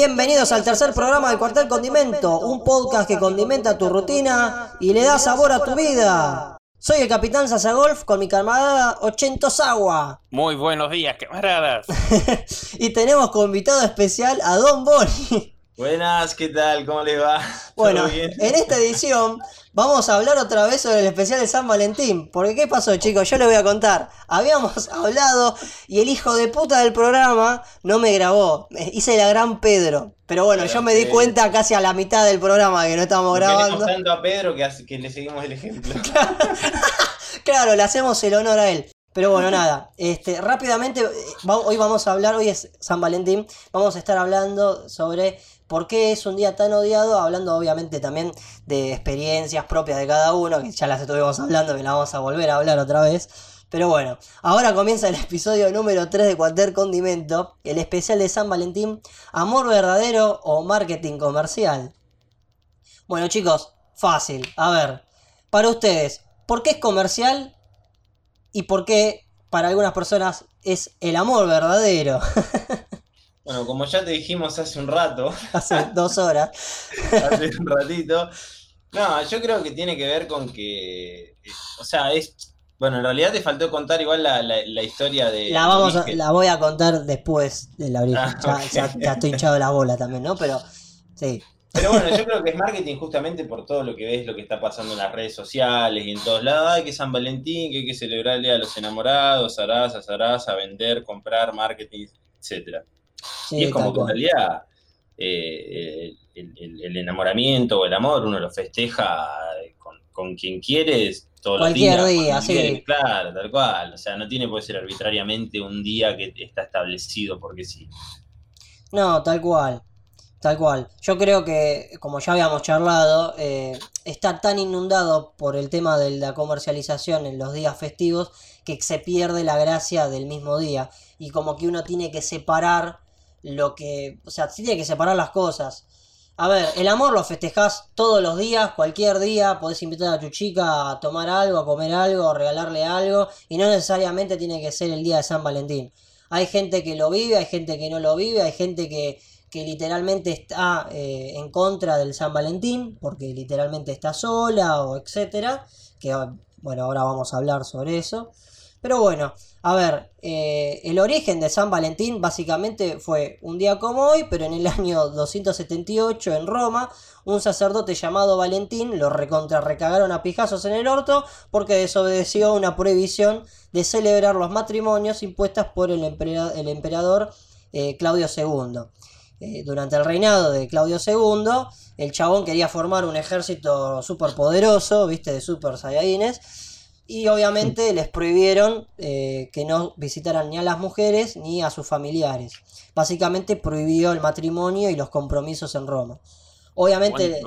Bienvenidos al tercer programa de Cuartel Condimento, un podcast que condimenta tu rutina y le da sabor a tu vida. Soy el capitán Golf con mi camarada Ochentos Agua. Muy buenos días, camaradas. y tenemos como invitado especial a Don Boni. Buenas, ¿qué tal? ¿Cómo les va? Bueno, en esta edición vamos a hablar otra vez sobre el especial de San Valentín. Porque, ¿qué pasó, chicos? Yo les voy a contar. Habíamos hablado y el hijo de puta del programa no me grabó. Hice la gran Pedro. Pero bueno, yo me di cuenta casi a la mitad del programa que no estábamos grabando. tanto a Pedro que, que le seguimos el ejemplo. claro, le hacemos el honor a él. Pero bueno, nada, este, rápidamente, hoy vamos a hablar, hoy es San Valentín, vamos a estar hablando sobre por qué es un día tan odiado, hablando obviamente también de experiencias propias de cada uno, que ya las estuvimos hablando, que la vamos a volver a hablar otra vez. Pero bueno, ahora comienza el episodio número 3 de Cualquier Condimento, el especial de San Valentín, amor verdadero o marketing comercial. Bueno chicos, fácil, a ver, para ustedes, ¿por qué es comercial y por qué para algunas personas es el amor verdadero? Bueno, como ya te dijimos hace un rato. Hace dos horas. hace un ratito. No, yo creo que tiene que ver con que. O sea, es. Bueno, en realidad te faltó contar igual la, historia de. La, vamos la voy a contar después de la origen. Ah, ya, estoy hinchado la bola también, ¿no? Pero. Sí. Pero bueno, yo creo que es marketing justamente por todo lo que ves, lo que está pasando en las redes sociales y en todos lados. Hay que San Valentín, que hay que celebrar el Día de los Enamorados, Sarasa, Sarasa, vender, comprar, marketing, etcétera y es como que en realidad eh, el, enamoramiento o el amor uno lo festeja con, quien quieres todos los días. día, sí. claro, tal cual. O sea, no tiene por ser arbitrariamente un día que está establecido porque sí. No, tal cual. Tal cual. Yo creo que, como ya habíamos charlado, eh, está tan inundado por el tema de la comercialización en los días festivos que se pierde la gracia del mismo día. Y como que uno tiene que separar lo que, o sea, sí tiene que separar las cosas. A ver, el amor lo festejás todos los días, cualquier día, podés invitar a tu chica a tomar algo, a comer algo, a regalarle algo, y no necesariamente tiene que ser el día de San Valentín. Hay gente que lo vive, hay gente que no lo vive, hay gente que, que literalmente está eh, en contra del San Valentín, porque literalmente está sola o etcétera, que bueno, ahora vamos a hablar sobre eso. Pero bueno, a ver, eh, el origen de San Valentín básicamente fue un día como hoy, pero en el año 278 en Roma, un sacerdote llamado Valentín lo recontra recagaron a pijazos en el orto porque desobedeció una prohibición de celebrar los matrimonios impuestas por el, emperador eh, Claudio II. Eh, durante el reinado de Claudio II, el chabón quería formar un ejército súper poderoso, viste, de super saiyajines y obviamente les prohibieron eh, que no visitaran ni a las mujeres ni a sus familiares. Básicamente prohibió el matrimonio y los compromisos en Roma. Obviamente.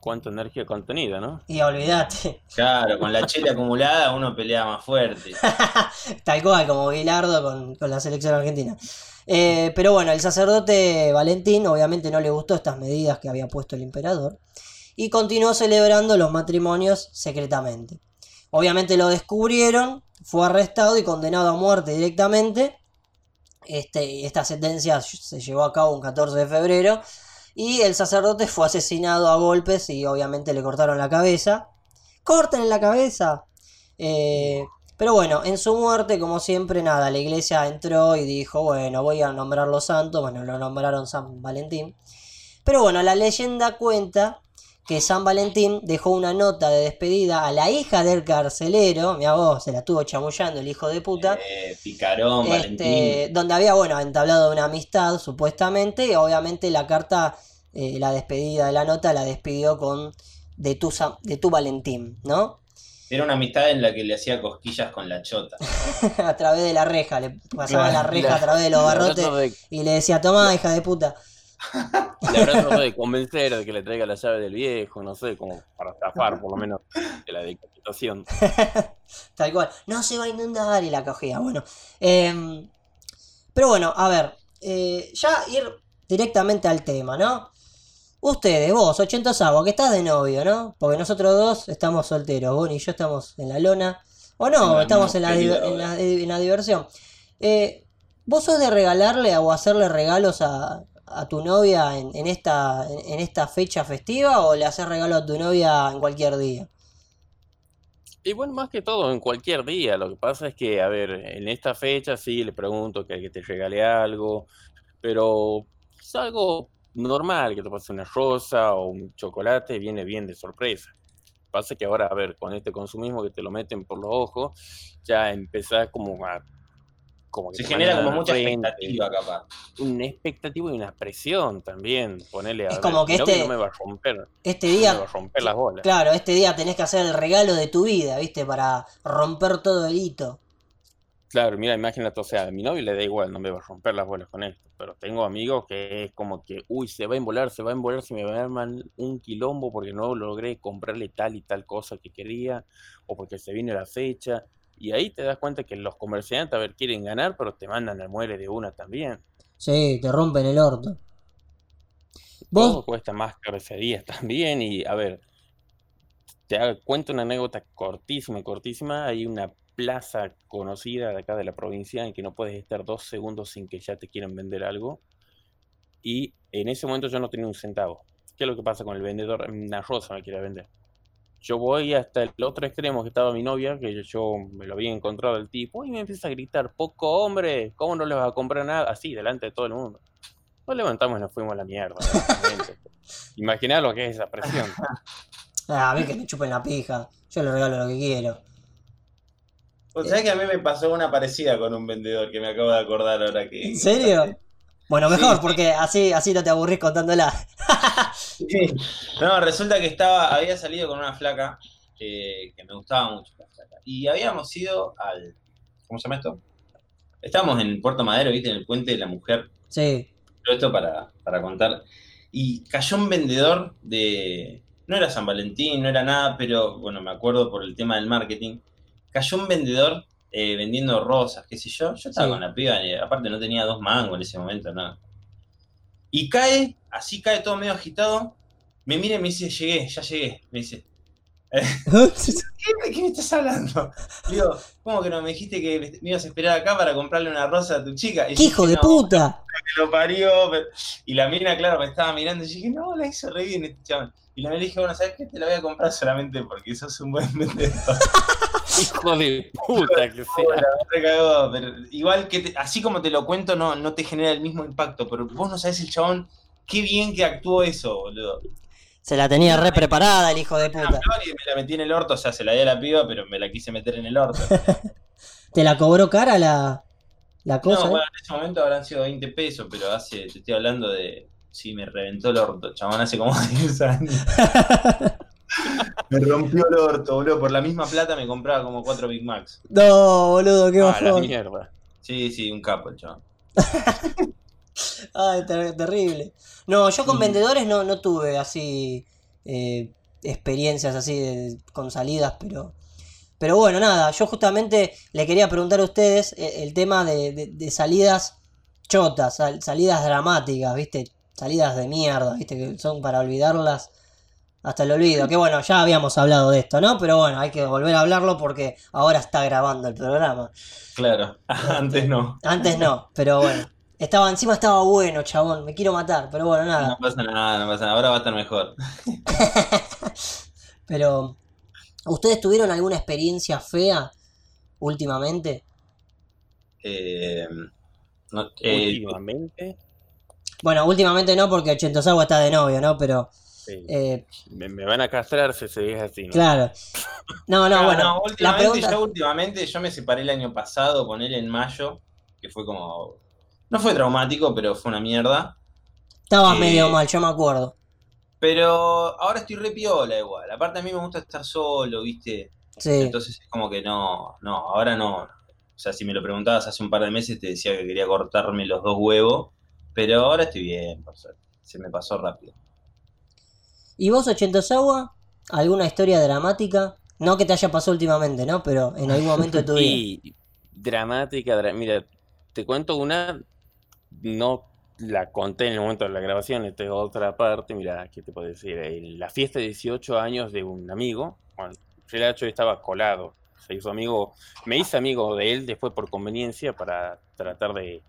¿Cuánto, energía contenida, ¿no? Y olvídate. Claro, con la chile acumulada uno pelea más fuerte. Tal cual, como Bilardo con, la selección argentina. Eh, pero bueno, el sacerdote Valentín obviamente no le gustó estas medidas que había puesto el emperador y continuó celebrando los matrimonios secretamente. Obviamente lo descubrieron, fue arrestado y condenado a muerte directamente. Este, esta sentencia se llevó a cabo un 14 de febrero y el sacerdote fue asesinado a golpes y obviamente le cortaron la cabeza. ¡Corten la cabeza! Eh, pero bueno, en su muerte, como siempre, nada, la iglesia entró y dijo, bueno, voy a nombrarlo santo, bueno, lo nombraron San Valentín. Pero bueno, la leyenda cuenta que San Valentín dejó una nota de despedida a la hija del carcelero, mi vos, se la estuvo chamullando el hijo de puta. Eh, picarón, este, Valentín. Donde había, bueno, entablado una amistad, supuestamente, y obviamente la carta, eh, la despedida de la nota, la despidió con de tu, de tu Valentín, ¿no? Era una amistad en la que le hacía cosquillas con la chota. a través de la reja, le pasaba la reja a través de los barrotes y le decía, toma, hija de puta. Le habrá tratado de convencer de que le traiga la llave del viejo, no sé, como para estafar por lo menos de la decapitación. Tal cual, no se va a inundar y la cogía. Bueno, em, pero bueno, a ver, eh, ya ir directamente al tema, ¿no? Ustedes, vos, 80 agua, que estás de novio, ¿no? Porque nosotros dos estamos solteros, vos y yo estamos en la lona. O no, estamos en la, en, la, diversión. Eh, ¿Vos sos de regalarle o hacerle regalos a, a tu novia en, en esta, en, en esta fecha festiva o le haces regalo a tu novia en cualquier día? Y bueno, más que todo, en cualquier día. Lo que pasa es que, a ver, en esta fecha sí le pregunto que, te regale algo, pero es algo normal, que te pase una rosa o un chocolate, viene bien de sorpresa. Pasa que ahora, a ver, con este consumismo que te lo meten por los ojos, ya empezás como a... Como que Se genera como mucha frente, expectativa, capaz. Una expectativa y una presión también. Ponerle a Es ver, como que mi novio este- no me va a romper, Este no me día, va a romper las bolas. claro, este día tenés que hacer el regalo de tu vida, ¿viste? Para romper todo el hito. Claro, mira, imagínate, o sea, a mi novio le da igual, no me va a romper las bolas con esto, pero tengo amigos que es como que, uy, se va a embolar, se va a embolar, se me va a armar un quilombo porque no logré comprarle tal y tal cosa que quería, o porque se viene la fecha, y ahí te das cuenta que los comerciantes, a ver, quieren ganar, pero te mandan al muere de una también. Sí, te rompen el orto. Todo ¿Vos? cuesta más día también, y a ver, te cuento una anécdota cortísima, cortísima. Hay una plaza conocida de acá de la provincia en que no puedes estar dos segundos sin que ya te quieran vender algo. Y en ese momento yo no tenía un centavo. ¿Qué es lo que pasa con el vendedor? Una rosa me quiere vender. Yo voy hasta el otro extremo que estaba mi novia, que yo, yo me lo había encontrado el tipo, y me empieza a gritar, poco hombre, ¿cómo no le vas a comprar nada? Así, delante de todo el mundo. Nos levantamos y nos fuimos a la mierda. Imaginá lo que es esa presión. Ah, a mí que me chupen la pija. Yo le regalo lo que quiero. O sea que a mí me pasó una parecida con un vendedor que me acabo de acordar ahora que. ¿En serio? Bueno, mejor, sí. porque así, así no te aburrís contándola. Sí. No, resulta que estaba, había salido con una flaca eh, que me gustaba mucho la flaca. Y habíamos ido al. ¿Cómo se llama esto? Estábamos en Puerto Madero, viste, en el puente de la mujer. Sí. Todo esto para, para contar. Y cayó un vendedor de. No era San Valentín, no era nada, pero bueno, me acuerdo por el tema del marketing. Cayó un vendedor eh, vendiendo rosas, qué sé yo. Yo estaba Sí. con la piba, y aparte no tenía dos mangos en ese momento, nada. Y cae, así cae todo medio agitado. Me mira y me dice, llegué, ya llegué. Me dice, ¿Qué, ¿de qué me estás hablando? Digo, ¿cómo que no me dijiste que me ibas a esperar acá para comprarle una rosa a tu chica? Y ¡Qué hijo dije, de "No, puta! que lo parió. pero- Y la mina, claro, me estaba mirando y dije, no, la hizo re bien este chabón. Y la le dije, bueno, ¿sabes qué? Te la voy a comprar solamente porque sos un buen vendedor. Hijo de puta que sea. Pero igual que te- así como te lo cuento, no, no te genera el mismo impacto, pero vos no sabés el chabón, qué bien que actuó eso, boludo. Se la tenía re preparada el hijo de puta. y me la metí en el orto, o sea, se la di a la piba, pero me la quise meter en el orto. ¿Te la cobró cara la, la cosa? No, eh? bueno, en ese momento habrán sido 20 pesos, pero hace, te estoy hablando de. Sí, me reventó el orto, chabón, hace como 10 años. Me rompió el orto, boludo. Por la misma plata me compraba como 4 Big Macs. No, boludo, qué Ah, la bajón. mierda. Sí, sí, un capo el chabón. Ay, ter- terrible. No, yo con Sí. vendedores no, no tuve así eh, experiencias así de- con salidas, pero pero bueno, nada, yo justamente le quería preguntar a ustedes eh, el tema de, de- de salidas chotas, sal- salidas dramáticas, ¿viste? Salidas de mierda, ¿viste? Que son para olvidarlas hasta el olvido. Que bueno, ya habíamos hablado de esto, ¿no? Pero bueno, hay que volver a hablarlo porque ahora está grabando el programa. Claro, antes no. Antes no, pero bueno. Estaba, encima estaba bueno, chabón. Me quiero matar, pero bueno, nada. No pasa nada, no pasa nada. Ahora va a estar mejor. Pero, ¿ustedes tuvieron alguna experiencia fea últimamente? Eh, no, eh, Últimamente, Bueno, últimamente no, porque Ochentosagua está de novio, ¿no? Pero, sí. eh, me, me van a castrar si se dice así, ¿no? claro. No, no, no, bueno. no, la últimamente, pregunta. yo últimamente, yo me separé el año pasado con él en mayo, que fue como. No fue traumático, pero fue una mierda. Estabas eh, medio mal, yo me acuerdo. Pero ahora estoy re piola igual. Aparte a mí me gusta estar solo, ¿viste? Sí. Entonces es como que no, no, ahora no. O sea, si me lo preguntabas hace un par de meses te decía que quería cortarme los dos huevos, pero ahora estoy bien, por suerte. Se me pasó rápido. ¿Y vos, Ochentosagua? ¿Alguna historia dramática? No que te haya pasado últimamente, ¿no? Pero en algún momento de tu vida. Y dramática, dra- mira, te cuento una, no la conté en el momento de la grabación, esta es otra parte, mira, ¿qué te puedo decir? En la fiesta de 18 años de un amigo, bueno, el hecho estaba colado, se hizo amigo, me hice amigo de él después por conveniencia para tratar de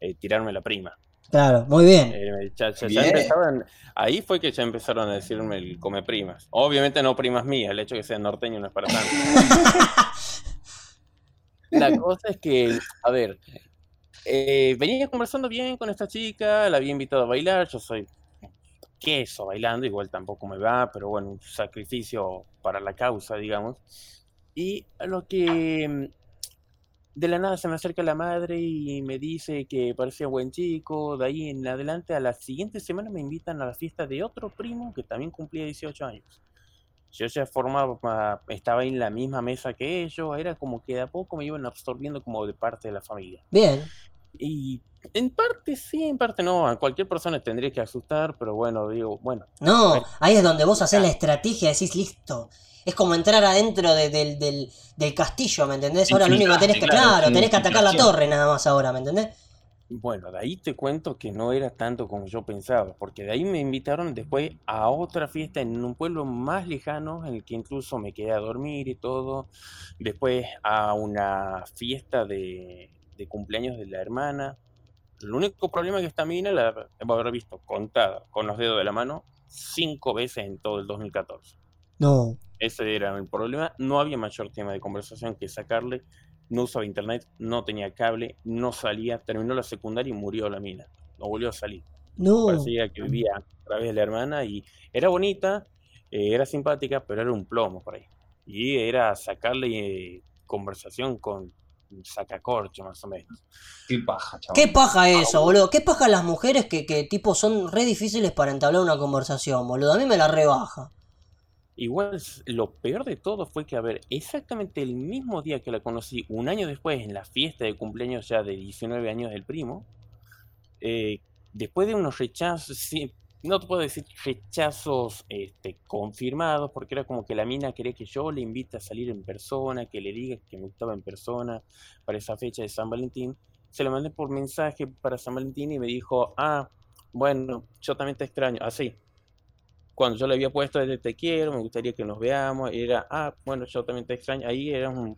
eh, tirarme la prima. Claro, muy bien. Eh, ya- ya- ya Bien. empezaban- ahí fue que ya empezaron a decirme el come primas. Obviamente no primas mías, el hecho de que sean norteños no es para tanto. La cosa es que, a ver, eh, venía conversando bien con esta chica, la había invitado a bailar, yo soy queso bailando, igual tampoco me va, pero bueno, un sacrificio para la causa, digamos. Y lo que de la nada se me acerca la madre y me dice que parecía buen chico, de ahí en adelante a la siguiente semana me invitan a la fiesta de otro primo que también cumplía 18 años. Yo ya formaba, estaba en la misma mesa que ellos, era como que de a poco me iban absorbiendo como de parte de la familia. Bien. Y en parte sí, en parte no, a cualquier persona tendría que asustar, pero bueno, digo, bueno, No, ahí es donde vos haces la estrategia, decís listo. Es como entrar adentro de- del, del- del castillo, ¿me entendés? Ahora lo único que tenés que, claro, claro, tenés que atacar la torre nada más ahora, ¿me entendés? bueno, de ahí te cuento que no era tanto como yo pensaba, porque de ahí me invitaron después a otra fiesta en un pueblo más lejano, en el que incluso me quedé a dormir y todo, después a una fiesta de, de cumpleaños de la hermana. El único problema es que esta mina la debo haber visto contada con los dedos de la mano cinco veces en todo el 2014. No. Ese era el problema. No había mayor tema de conversación que sacarle. No usaba internet, no tenía cable, no salía. Terminó la secundaria y murió la mina. No volvió a salir. No. Parecía que vivía a través de la hermana y era bonita, eh, era simpática, pero era un plomo por ahí. Y era sacarle eh, conversación con sacacorcho más o menos. Qué paja, chaval. ¿Qué paja eso, boludo? ¿Qué paja las mujeres que, que tipo son re difíciles para entablar una conversación, boludo? A mí me la rebaja. Igual lo peor de todo fue que, a ver, exactamente el mismo día que la conocí, un año después, en la fiesta de cumpleaños ya de 19 años del primo, eh, después de unos rechazos, sí, no te puedo decir rechazos este, confirmados, porque era como que la mina quería que yo le invite a salir en persona, que le diga que me gustaba en persona para esa fecha de San Valentín. Se lo mandé por mensaje para San Valentín y me dijo, ah, bueno, yo también te extraño, así cuando yo le había puesto desde te quiero, me gustaría que nos veamos, y era, ah, bueno, yo también te extraño, ahí era un,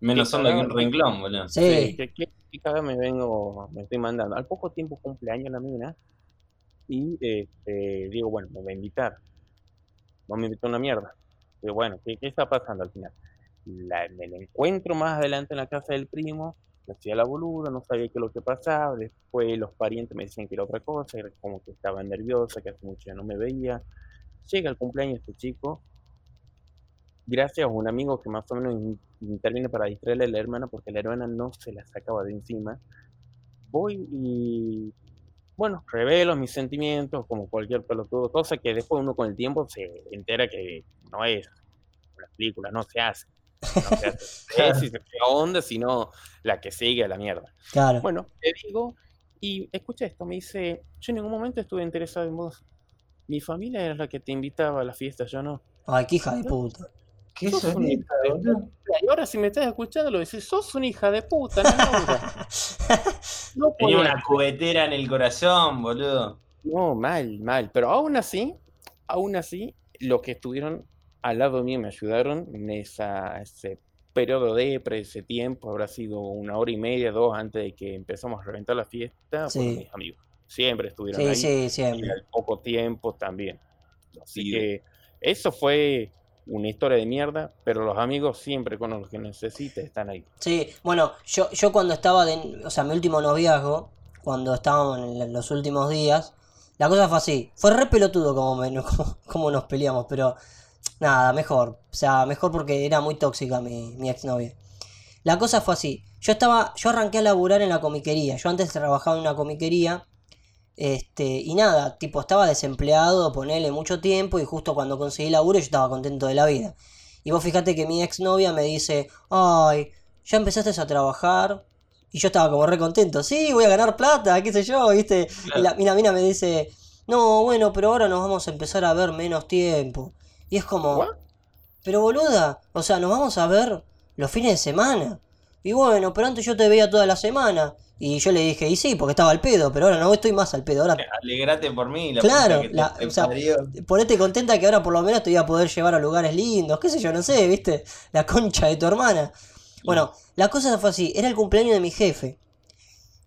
Menos onda que un renglón, boludo. Sí. sí, ¿qué, qué, qué cagada me vengo, me estoy mandando? Al poco tiempo cumpleaños la mina, y este, digo, bueno, me va a invitar, no me invitó una mierda, digo, bueno, ¿qué, qué está pasando al final? La, me la encuentro más adelante en la casa del primo, me hacía la boluda, no sabía qué es lo que pasaba, después los parientes me decían que era otra cosa, como que estaba nerviosa, que hace mucho ya no me veía, llega el cumpleaños de este chico, gracias a un amigo que más o menos in- interviene para distraerle a la hermana, porque la hermana no se la sacaba de encima, voy y, bueno, revelo mis sentimientos como cualquier pelotudo, cosa que después uno con el tiempo se entera que no es una película, no se hace. No se hace. Es, si se pega onda, sino la que sigue a la mierda. Claro. Bueno, te digo, y escucha esto, me dice, yo en ningún momento estuve interesado en vos. Mi familia era la que te invitaba a la fiesta, yo no. Ay, qué hija de puta. ¿Qué Sos una hija de puta. Y ahora si me estás escuchando lo decís, sos una hija de puta, no, no, Tenía una cubetera en el corazón, boludo. No, mal, mal. Pero aún así, aún así, los que estuvieron al lado mío me ayudaron en esa, ese periodo de pre, ese tiempo, habrá sido una hora y media, dos antes de que empezamos a reventar la fiesta, Sí. fueron mis amigos. Siempre estuvieron Sí, ahí. sí, Y siempre. al poco tiempo también. Así Sí. que eso fue una historia de mierda, pero los amigos siempre con los que necesites están ahí. Sí, bueno, yo, yo cuando estaba de, o sea, mi último noviazgo, cuando estábamos en los últimos días, la cosa fue así, fue re pelotudo como, me- como, como nos peleamos, pero nada, mejor, o sea, mejor porque era muy tóxica mi, mi exnovia. La cosa fue así, yo estaba, yo arranqué a laburar en la comiquería, yo antes trabajaba en una comiquería, este, y nada, tipo, estaba desempleado, ponele mucho tiempo, y justo cuando conseguí laburo yo estaba contento de la vida. Y vos fíjate que mi exnovia me dice, ay, ya empezaste a trabajar. Y yo estaba como re contento, sí, voy a ganar plata, qué sé yo, ¿viste? Y la, y la mina me dice, no, bueno, pero ahora nos vamos a empezar a ver menos tiempo. Y es como, ¿What? pero boluda, o sea, nos vamos a ver los fines de semana. Y bueno, pero antes yo te veía toda la semana. Y yo le dije, y sí, porque estaba al pedo, pero ahora no estoy más al pedo, ahora Alegrate por mí, la Claro, que la- te o sea, ponete contenta que ahora por lo menos te voy a poder llevar a lugares lindos, qué sé yo, no sé, viste, la concha de tu hermana. Bueno, la cosa fue así, era el cumpleaños de mi jefe.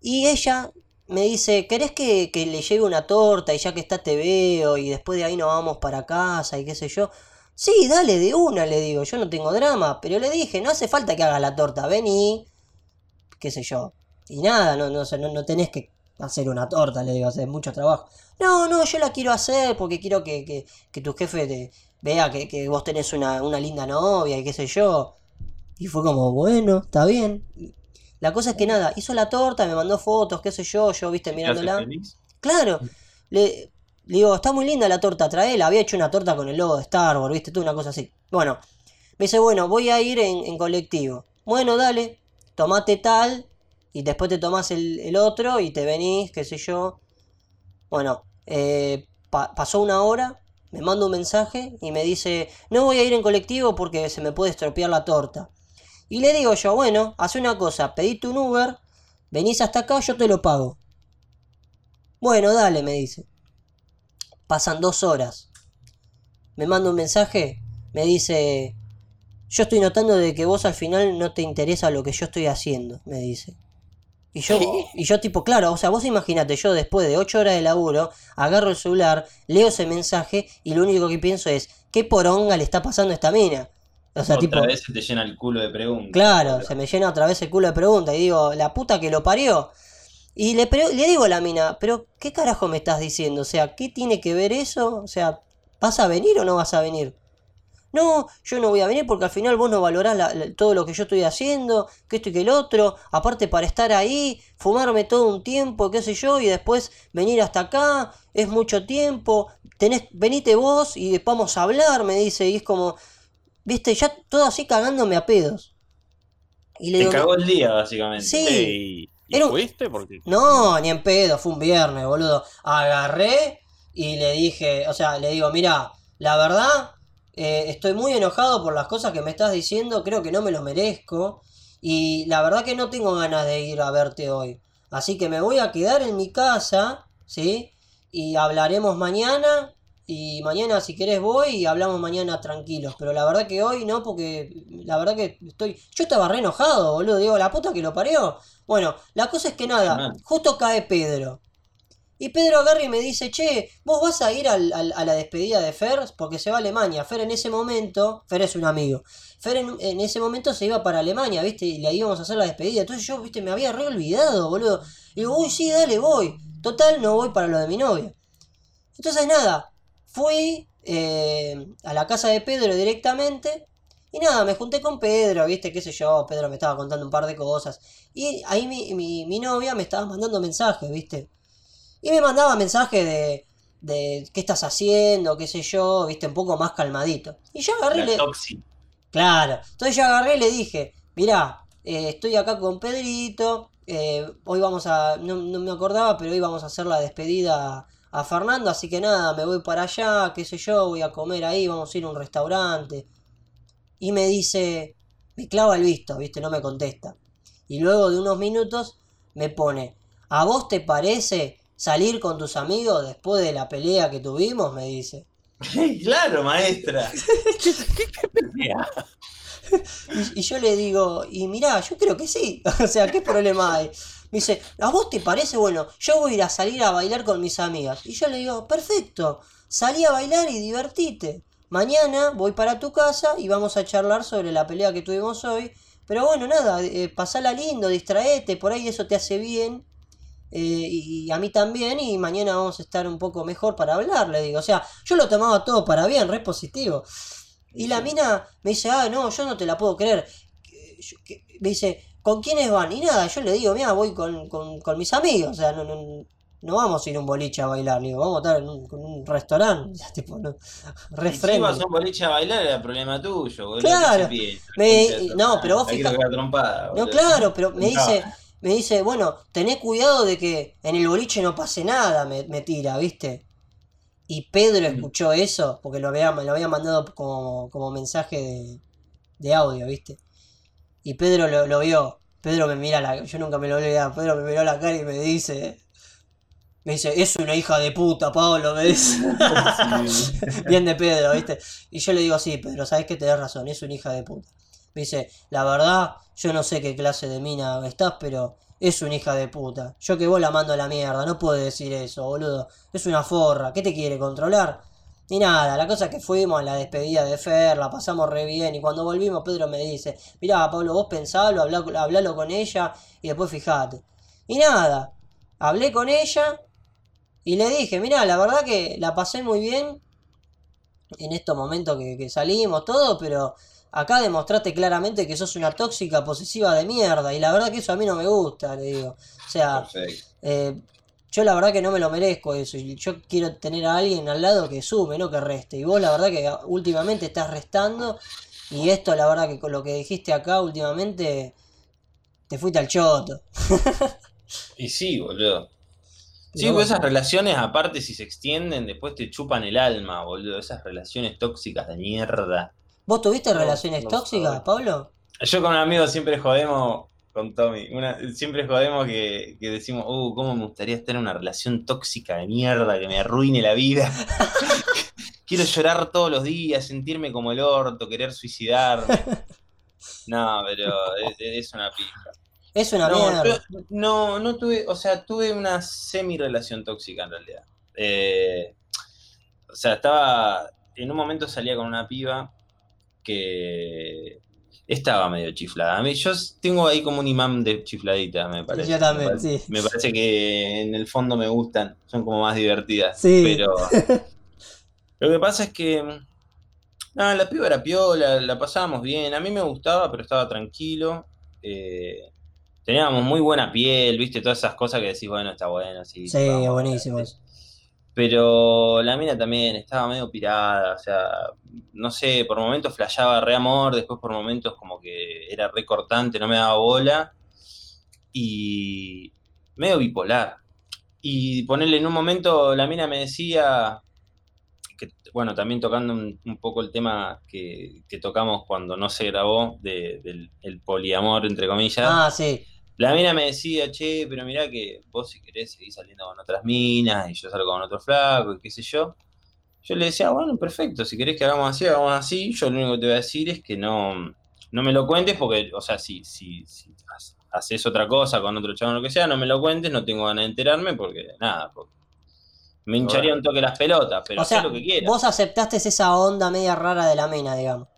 Y ella me dice, ¿querés que, que le lleve una torta y ya que está te veo y después de ahí nos vamos para casa y qué sé yo? Sí, dale de una, le digo, yo no tengo drama, pero le dije, no hace falta que hagas la torta, vení, qué sé yo. Y nada, no, no, no, no tenés que hacer una torta, le digo, hacer mucho trabajo. No, no, yo la quiero hacer porque quiero que, que, que tu jefe te vea que, que vos tenés una, una linda novia y qué sé yo. Y fue como, bueno, está bien. La cosa es que nada, hizo la torta, me mandó fotos, qué sé yo, yo, viste, ¿Te hace mirándola. Claro, le, le digo, está muy linda la torta, traela. Había hecho una torta con el logo de Star Wars, viste, tú, una cosa así. Bueno, me dice, bueno, voy a ir en, colectivo. Bueno, dale, tomate tal, y después te tomás el, otro y te venís, qué sé yo. Bueno, eh, pa- pasó una hora, me manda un mensaje y me dice, no voy a ir en colectivo porque se me puede estropear la torta. Y le digo yo, bueno, haz una cosa, pedite un Uber, venís hasta acá, yo te lo pago. Bueno, dale, me dice. Pasan dos horas. Me manda un mensaje, me dice, yo estoy notando de que vos al final no te interesa lo que yo estoy haciendo, me dice. Y yo, ¿Qué? y yo tipo, claro, o sea, vos imagínate, yo después de ocho horas de laburo, agarro el celular, leo ese mensaje y lo único que pienso es, ¿qué poronga le está pasando a esta mina? O sea, Otra tipo, vez se te llena el culo de preguntas. Claro, se me llena otra vez el culo de preguntas y digo, la puta que lo parió. Y le, le digo a la mina, pero ¿qué carajo me estás diciendo? O sea, ¿qué tiene que ver eso? O sea, ¿vas a venir o no vas a venir? No, yo no voy a venir porque al final vos no valorás la- la- todo lo que yo estoy haciendo, que esto y que el otro. Aparte para estar ahí, fumarme todo un tiempo, qué sé yo, y después venir hasta acá, es mucho tiempo. Tenés, venite vos y vamos a hablar, me dice, y es como, viste, ya todo así cagándome a pedos. Y le Te digo, cagó el día, básicamente. Sí. Ey, ¿Y Era un- fuiste? Porque no, ni en pedo, fue un viernes, boludo. Agarré y le dije, o sea, le digo, mira, la verdad, eh, estoy muy enojado por las cosas que me estás diciendo, creo que no me lo merezco. Y la verdad que no tengo ganas de ir a verte hoy. Así que me voy a quedar en mi casa, ¿sí? Y hablaremos mañana. Y mañana si querés voy y hablamos mañana tranquilos. Pero la verdad que hoy no, porque la verdad que estoy... Yo estaba re enojado, boludo. Digo, la puta que lo parió. Bueno, la cosa es que nada, justo cae Pedro. Y Pedro agarra y me dice, che, vos vas a ir al- al- a la despedida de Fer porque se va a Alemania. Fer en ese momento, Fer es un amigo. Fer en, en ese momento se iba para Alemania, ¿viste? Y le íbamos a hacer la despedida. Entonces yo, ¿viste? Me había re olvidado, boludo. Y digo, uy, sí, dale, voy. Total, no voy para lo de mi novia. Entonces nada, fui eh, a la casa de Pedro directamente. Y nada, me junté con Pedro, ¿viste? ¿Qué sé yo? Pedro me estaba contando un par de cosas. Y ahí mi, mi, mi novia me estaba mandando mensajes, ¿viste? Y me mandaba mensajes de, de qué estás haciendo, qué sé yo, ¿viste? Un poco más calmadito. Y yo agarré le... Claro. Entonces yo agarré y le dije, mirá, eh, estoy acá con Pedrito, eh, hoy vamos a, no, no me acordaba, pero hoy vamos a hacer la despedida a Fernando, así que nada, me voy para allá, qué sé yo, voy a comer ahí, vamos a ir a un restaurante. Y me dice, me clava el visto, viste, no me contesta. Y luego de unos minutos me pone, ¿a vos te parece salir con tus amigos después de la pelea que tuvimos? Me dice. claro, maestra. Mira, Y, y yo le digo, y mirá, yo creo que sí. O sea, ¿qué problema hay? Me dice, ¿a vos te parece? Bueno, yo voy a ir a salir a bailar con mis amigas. Y yo le digo, perfecto, salí a bailar y divertite. Mañana voy para tu casa y vamos a charlar sobre la pelea que tuvimos hoy. Pero bueno, nada, eh, pasala lindo, distraete, por ahí eso te hace bien. eh, y, y a mí también, y mañana vamos a estar un poco mejor para hablar, le digo. O sea, yo lo tomaba todo para bien, re positivo. Y la mina me dice, ah, no, yo no te la puedo creer. Me dice, ¿con quiénes van? Y nada, yo le digo, mira, voy con, con, con mis amigos. O sea, no, no, no vamos a ir a un boliche a bailar, digo, vamos a estar en un, con un restaurante. Tipo, no, re si vas a un boliche a bailar era problema tuyo, boludo. Claro. no, pero vos No, claro, pero me No. dice, me dice, bueno, tené cuidado de que en el boliche no pase nada, me, me tira, ¿viste? Y Pedro Mm. escuchó eso, porque lo había, me lo había mandado como, como mensaje de, de audio, ¿viste? Y Pedro lo, lo vio. Pedro me mira la, yo nunca me lo olvidé, Pedro me miró la cara y me dice, me dice, es una hija de puta, Pablo, me dice. Bien de Pedro, ¿viste? Y yo le digo, sí, Pedro, sabes que tenés razón, es una hija de puta. Me dice, la verdad, yo no sé qué clase de mina estás, pero es una hija de puta. Yo que vos la mando a la mierda, no puedo decir eso, boludo. Es una forra, ¿qué te quiere controlar? Y nada, la cosa es que fuimos a la despedida de Fer, la pasamos re bien. Y cuando volvimos, Pedro me dice: Mirá, Pablo, vos pensalo, hablá, hablalo con ella y después fijate. Y nada, hablé con ella y le dije: Mirá, la verdad que la pasé muy bien en estos momentos que, que salimos, todo, pero acá demostraste claramente que sos una tóxica posesiva de mierda. Y la verdad que eso a mí no me gusta, le digo. O sea, eh, yo la verdad que no me lo merezco eso. Y yo quiero tener a alguien al lado que sume, no que reste. Y vos la verdad que últimamente estás restando. Y esto la verdad que con lo que dijiste acá últimamente te fuiste al choto. Y sí, boludo. Sí, Pero pues esas relaciones, aparte, si se extienden, después te chupan el alma, boludo. Esas relaciones tóxicas de mierda. ¿Vos tuviste No, relaciones no tóxicas. Pablo? Yo con un amigo siempre jodemos, con Tommy, una- siempre jodemos que, que decimos, uh, cómo me gustaría estar en una relación tóxica de mierda que me arruine la vida. Quiero llorar todos los días, sentirme como el orto, querer suicidarme. No, pero es, es una pija. Es una No, yo no, no tuve, o sea, tuve una semi-relación tóxica en realidad. Eh, o sea, estaba, en un momento salía con una piba que estaba medio chiflada. A mí, yo tengo ahí como un imán de chifladita, me parece. Yo también, me parece, sí. me parece que en el fondo me gustan, son como más divertidas. Sí. Pero lo que pasa es que, nada, la piba era piola, la pasábamos bien. A mí me gustaba, pero estaba tranquilo. Eh, teníamos muy buena piel, viste, todas esas cosas que decís, bueno, está bueno, sí. Sí, vamos. Pero la mina también estaba medio pirada, o sea, no sé, por momentos flasheaba re amor, después por momentos como que era re cortante, no me daba bola. Y medio bipolar. Y ponerle en un momento, la mina me decía, que, bueno, también tocando un, un poco el tema que, que tocamos cuando no se grabó, de- del el poliamor, entre comillas. Ah, sí. La mina me decía, che, pero mirá que vos si querés seguir saliendo con otras minas y yo salgo con otro flaco y qué sé yo. Yo le decía, bueno, perfecto, si querés que hagamos así, hagamos así. Yo lo único que te voy a decir es que no, no me lo cuentes porque, o sea, si, si, si ha- haces otra cosa con otro chabón o lo que sea, no me lo cuentes, no tengo ganas de enterarme porque, nada, porque me hincharía un toque las pelotas, pero o sea, lo que quieras. vos aceptaste esa onda media rara de la mina, digamos.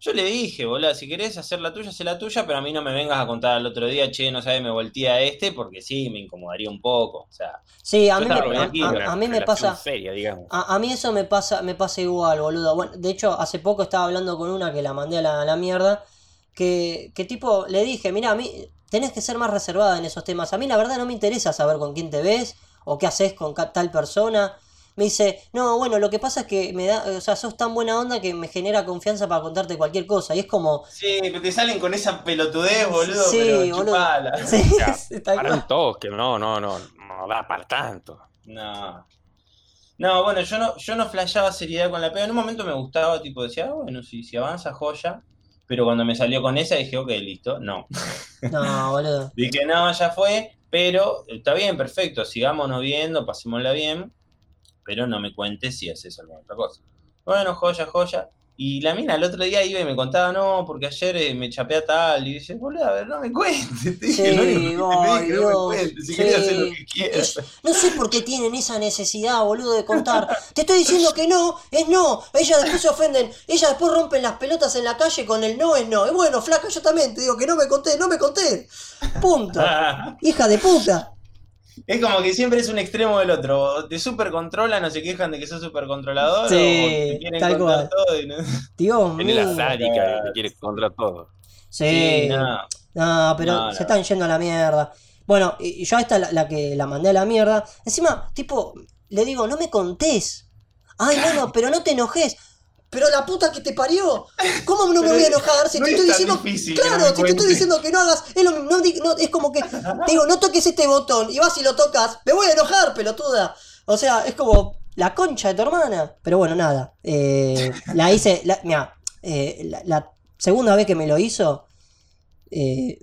Yo le dije, boludo, si querés hacer la tuya, haz la tuya, pero a mí no me vengas a contar al otro día, che, no sabes, me volteé a este, porque sí, me incomodaría un poco. O sea, Sí, a mí, me, a, a- mí me pasa. seria, digamos. A, a mí eso me pasa, me pasa igual, boludo. Bueno, de hecho, hace poco estaba hablando con una que la mandé a la, a la mierda. Que, que tipo, le dije, mira, a mí tenés que ser más reservada en esos temas. A mí la verdad no me interesa saber con quién te ves o qué haces con tal persona. Me dice, no, bueno, lo que pasa es que me da, o sea, sos tan buena onda que me genera confianza para contarte cualquier cosa. Y es como, sí, pero te salen con esa pelotudez, boludo, Sí, pero boludo. chupala. sí, tal Para un toque, no, no, no, no da para tanto. No. No, bueno, yo no, yo no flasheaba seriedad con la pega. En un momento me gustaba, tipo, decía, ah, bueno, si, si avanza, joya. Pero cuando me salió con esa dije, ok, listo, no. No, boludo. Dije, no, ya fue, pero está bien, perfecto, sigámonos viendo, pasémosla bien, pero no me cuentes si haces alguna otra cosa. Bueno, joya, joya. Y la mina el otro día iba y me contaba, no, porque ayer eh, me chapé a tal. Y dice, boludo, a ver, no me cuentes. Te dije, Sí, te ay, dije, no me cuentes. Si sí. querías hacer lo que quieras. No sé por qué tienen esa necesidad, boludo, de contar. Te estoy diciendo que no, es no. Ellas después se ofenden. Ellas después rompen las pelotas en la calle con el no es no. Y bueno, flaca, yo también te digo que no me conté, no me conté. Punto. Hija de puta. Es como que siempre es un extremo del otro. O te super controlan o se quejan de que sos super controlador. Sí, o te quieren tal contar cual. todo. Y no... Dios Tiene la sádica que quiere contra todo. Sí. Sí, no. No, pero No, se están yendo a la mierda. Bueno, y y yo a esta la, la que la mandé a la mierda. Encima, tipo, le digo, no me contés. Ay, bueno, pero no te enojes. Pero la puta que te parió. ¿Cómo no me voy a enojar si no te es estoy diciendo. Claro, si te estoy diciendo que no hagas. Es, lo no es como que. Te digo, no toques este botón. Y vas y lo tocas. Me voy a enojar, pelotuda. O sea, es como la concha de tu hermana. Pero bueno, nada. Eh, la hice. La, mira, eh, la, la segunda vez que me lo hizo. eh,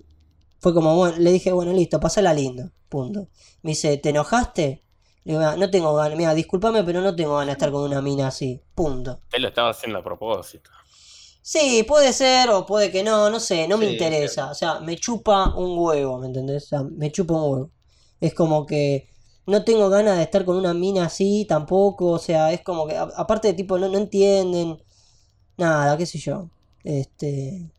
fue como, bueno, le dije, bueno, listo, pasala lindo, punto. Me dice, ¿te enojaste? Le digo, "Mira, no tengo ganas, mira, discúlpame, pero no tengo ganas de estar con una mina así, punto. Él lo estaba haciendo a propósito. Sí, puede ser o puede que no, no sé, no me Sí, interesa. O sea, me chupa un huevo, ¿me entendés? O sea, me chupa un huevo. Es como que no tengo ganas de estar con una mina así tampoco. O sea, es como que, a- aparte de tipo, no, no entienden nada, qué sé yo. Este.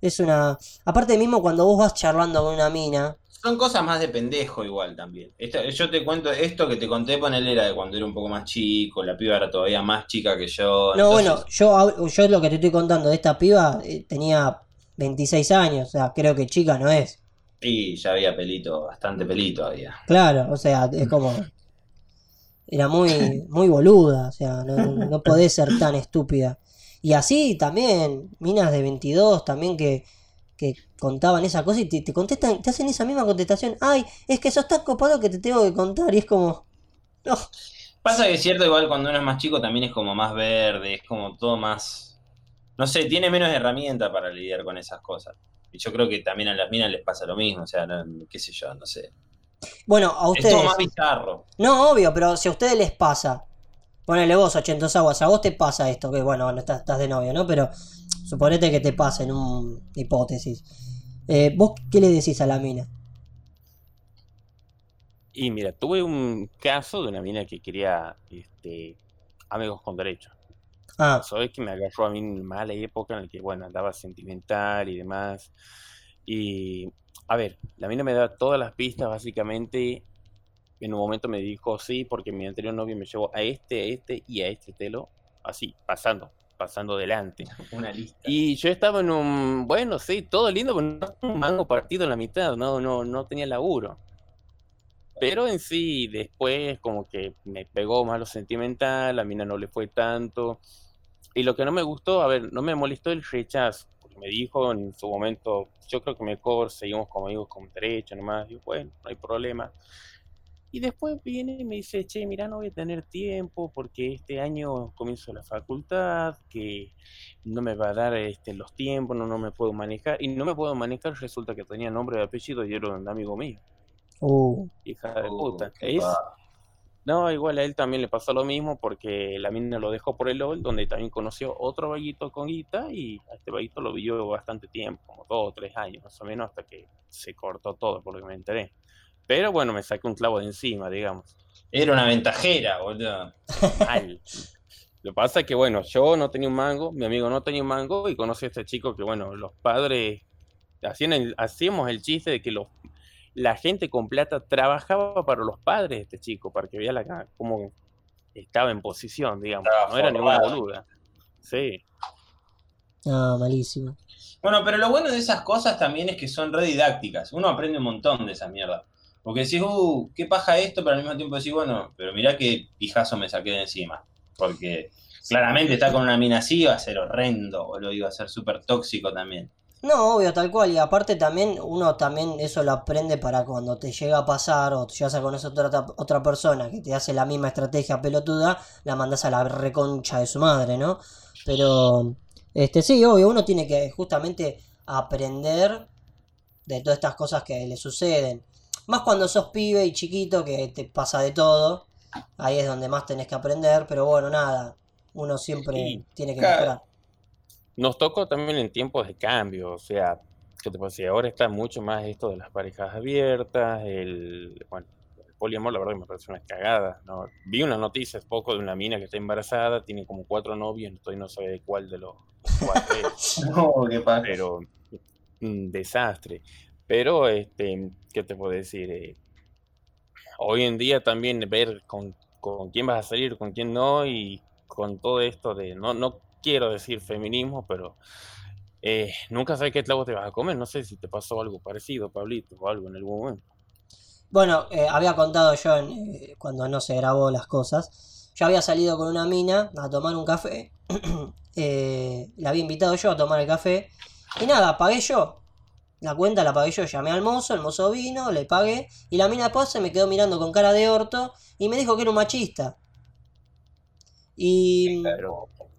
Es una. Aparte mismo cuando vos vas charlando con una mina. Son cosas más de pendejo igual también. Yo te cuento esto que te conté, ponele era de cuando era un poco más chico, la piba era todavía más chica que yo. No, entonces- bueno, yo, yo lo que te estoy contando de esta piba eh, tenía 26 años. O sea, creo que chica no es. Y ya había pelito, bastante pelito había. Claro, o sea, es como. Era muy, muy boluda, o sea, no, no no podés ser tan estúpida. Y así también, minas de 22 también que, que contaban esa cosa y te, te contestan, te hacen esa misma contestación. Ay, es que sos tan copado que te tengo que contar. Y es como. No, Pasa que es cierto, igual cuando uno es más chico también es como más verde, es como todo más. No sé, tiene menos herramienta para lidiar con esas cosas. Y yo creo que también a las minas les pasa lo mismo, o sea, no- qué sé yo, no sé. Bueno, a Es todo ustedes. más bizarro. No, obvio, pero si a ustedes les pasa, ponele vos, 800 aguas, a vos te pasa esto, que bueno, bueno, estás, estás de novio, ¿no? Pero suponete que te pasa en un hipótesis. Eh, ¿vos qué le decís a la mina? Y mira, tuve un caso de una mina que quería este, amigos con derechos. Ah, Sabes que me agarró a mí en mala época en la que, bueno, andaba sentimental y demás. Y, a ver, la mina me da todas las pistas, básicamente. En un momento me dijo sí, porque mi anterior novio me llevó a este, a este y a este telo, así, pasando, pasando delante. Una lista. Y yo estaba en un, bueno, sí, todo lindo, pero no un mango partido en la mitad, no, no, no tenía laburo. Pero en sí, después como que me pegó más lo sentimental, a mina no le fue tanto. Y lo que no me gustó, a ver, no me molestó el rechazo, porque me dijo en su momento, yo creo que mejor seguimos como amigos con derecho nomás, digo, bueno, no hay problema. Y después viene y me dice, che, mira, no voy a tener tiempo porque este año comienzo la facultad, que no me va a dar este, los tiempos, no, no me puedo manejar. Y no me puedo manejar, resulta que tenía nombre y apellido y era un amigo mío, uh, hija de Uh, puta. qué Es- no, igual a él también le pasó lo mismo porque la mina lo dejó por el LOL, donde también conoció otro vaguito con guita y a este vaguito lo vio bastante tiempo, como dos o tres años más o menos, hasta que se cortó todo, por lo que me enteré. Pero bueno, me saqué un clavo de encima, digamos. Era una ventajera, boludo. Mal. Lo que pasa es que, bueno, yo no tenía un mango, mi amigo no tenía un mango y conocí a este chico que, bueno, los padres hacían el- hacíamos el chiste de que los, la gente con plata trabajaba para los padres de este chico, para que vea la, cómo estaba en posición, digamos. Estaba No era ninguna boluda. Sí. ah, malísimo. Bueno, pero lo bueno de esas cosas también es que son redidácticas. Uno aprende un montón de esa mierda. Porque decís, uh, qué paja esto, pero al mismo tiempo decís, bueno, pero mirá qué pijazo me saqué de encima. Porque claramente está con una mina así, iba a ser horrendo, boludo, iba a ser súper tóxico también. No, obvio, tal cual. Y aparte también, uno también eso lo aprende para cuando te llega a pasar o te llegas a conocer otra, otra persona que te hace la misma estrategia pelotuda, la mandas a la reconcha de su madre, ¿no? Pero, este, sí, obvio, uno tiene que justamente aprender de todas estas cosas que le suceden. Más cuando sos pibe y chiquito que te pasa de todo. Ahí es donde más tenés que aprender, pero bueno, nada. Uno siempre Sí, tiene que claro. mejorar. Nos tocó también en tiempos de cambio, o sea, ¿qué te puedo decir? Ahora está mucho más esto de las parejas abiertas, el, bueno, el poliamor, la verdad que me parece una cagada, ¿no? Vi una noticia hace poco de una mina que está embarazada, tiene como cuatro novios, estoy no sé de cuál de los cuatro No, qué pero un desastre. Pero, este, ¿qué te puedo decir? Eh, hoy en día también ver con, con quién vas a salir, con quién no, y con todo esto de, no, no quiero decir feminismo, pero eh, nunca sabes qué clavo te vas a comer. No sé si te pasó algo parecido, Pablito, o algo en algún momento. Bueno, eh, había contado yo cuando no se grabó las cosas. Yo había salido con una mina a tomar un café. La había invitado yo a tomar el café. Y nada, pagué yo. La cuenta la pagué yo. Llamé al mozo, el mozo vino, le pagué. Y la mina después se me quedó mirando con cara de orto y me dijo que era un machista. Y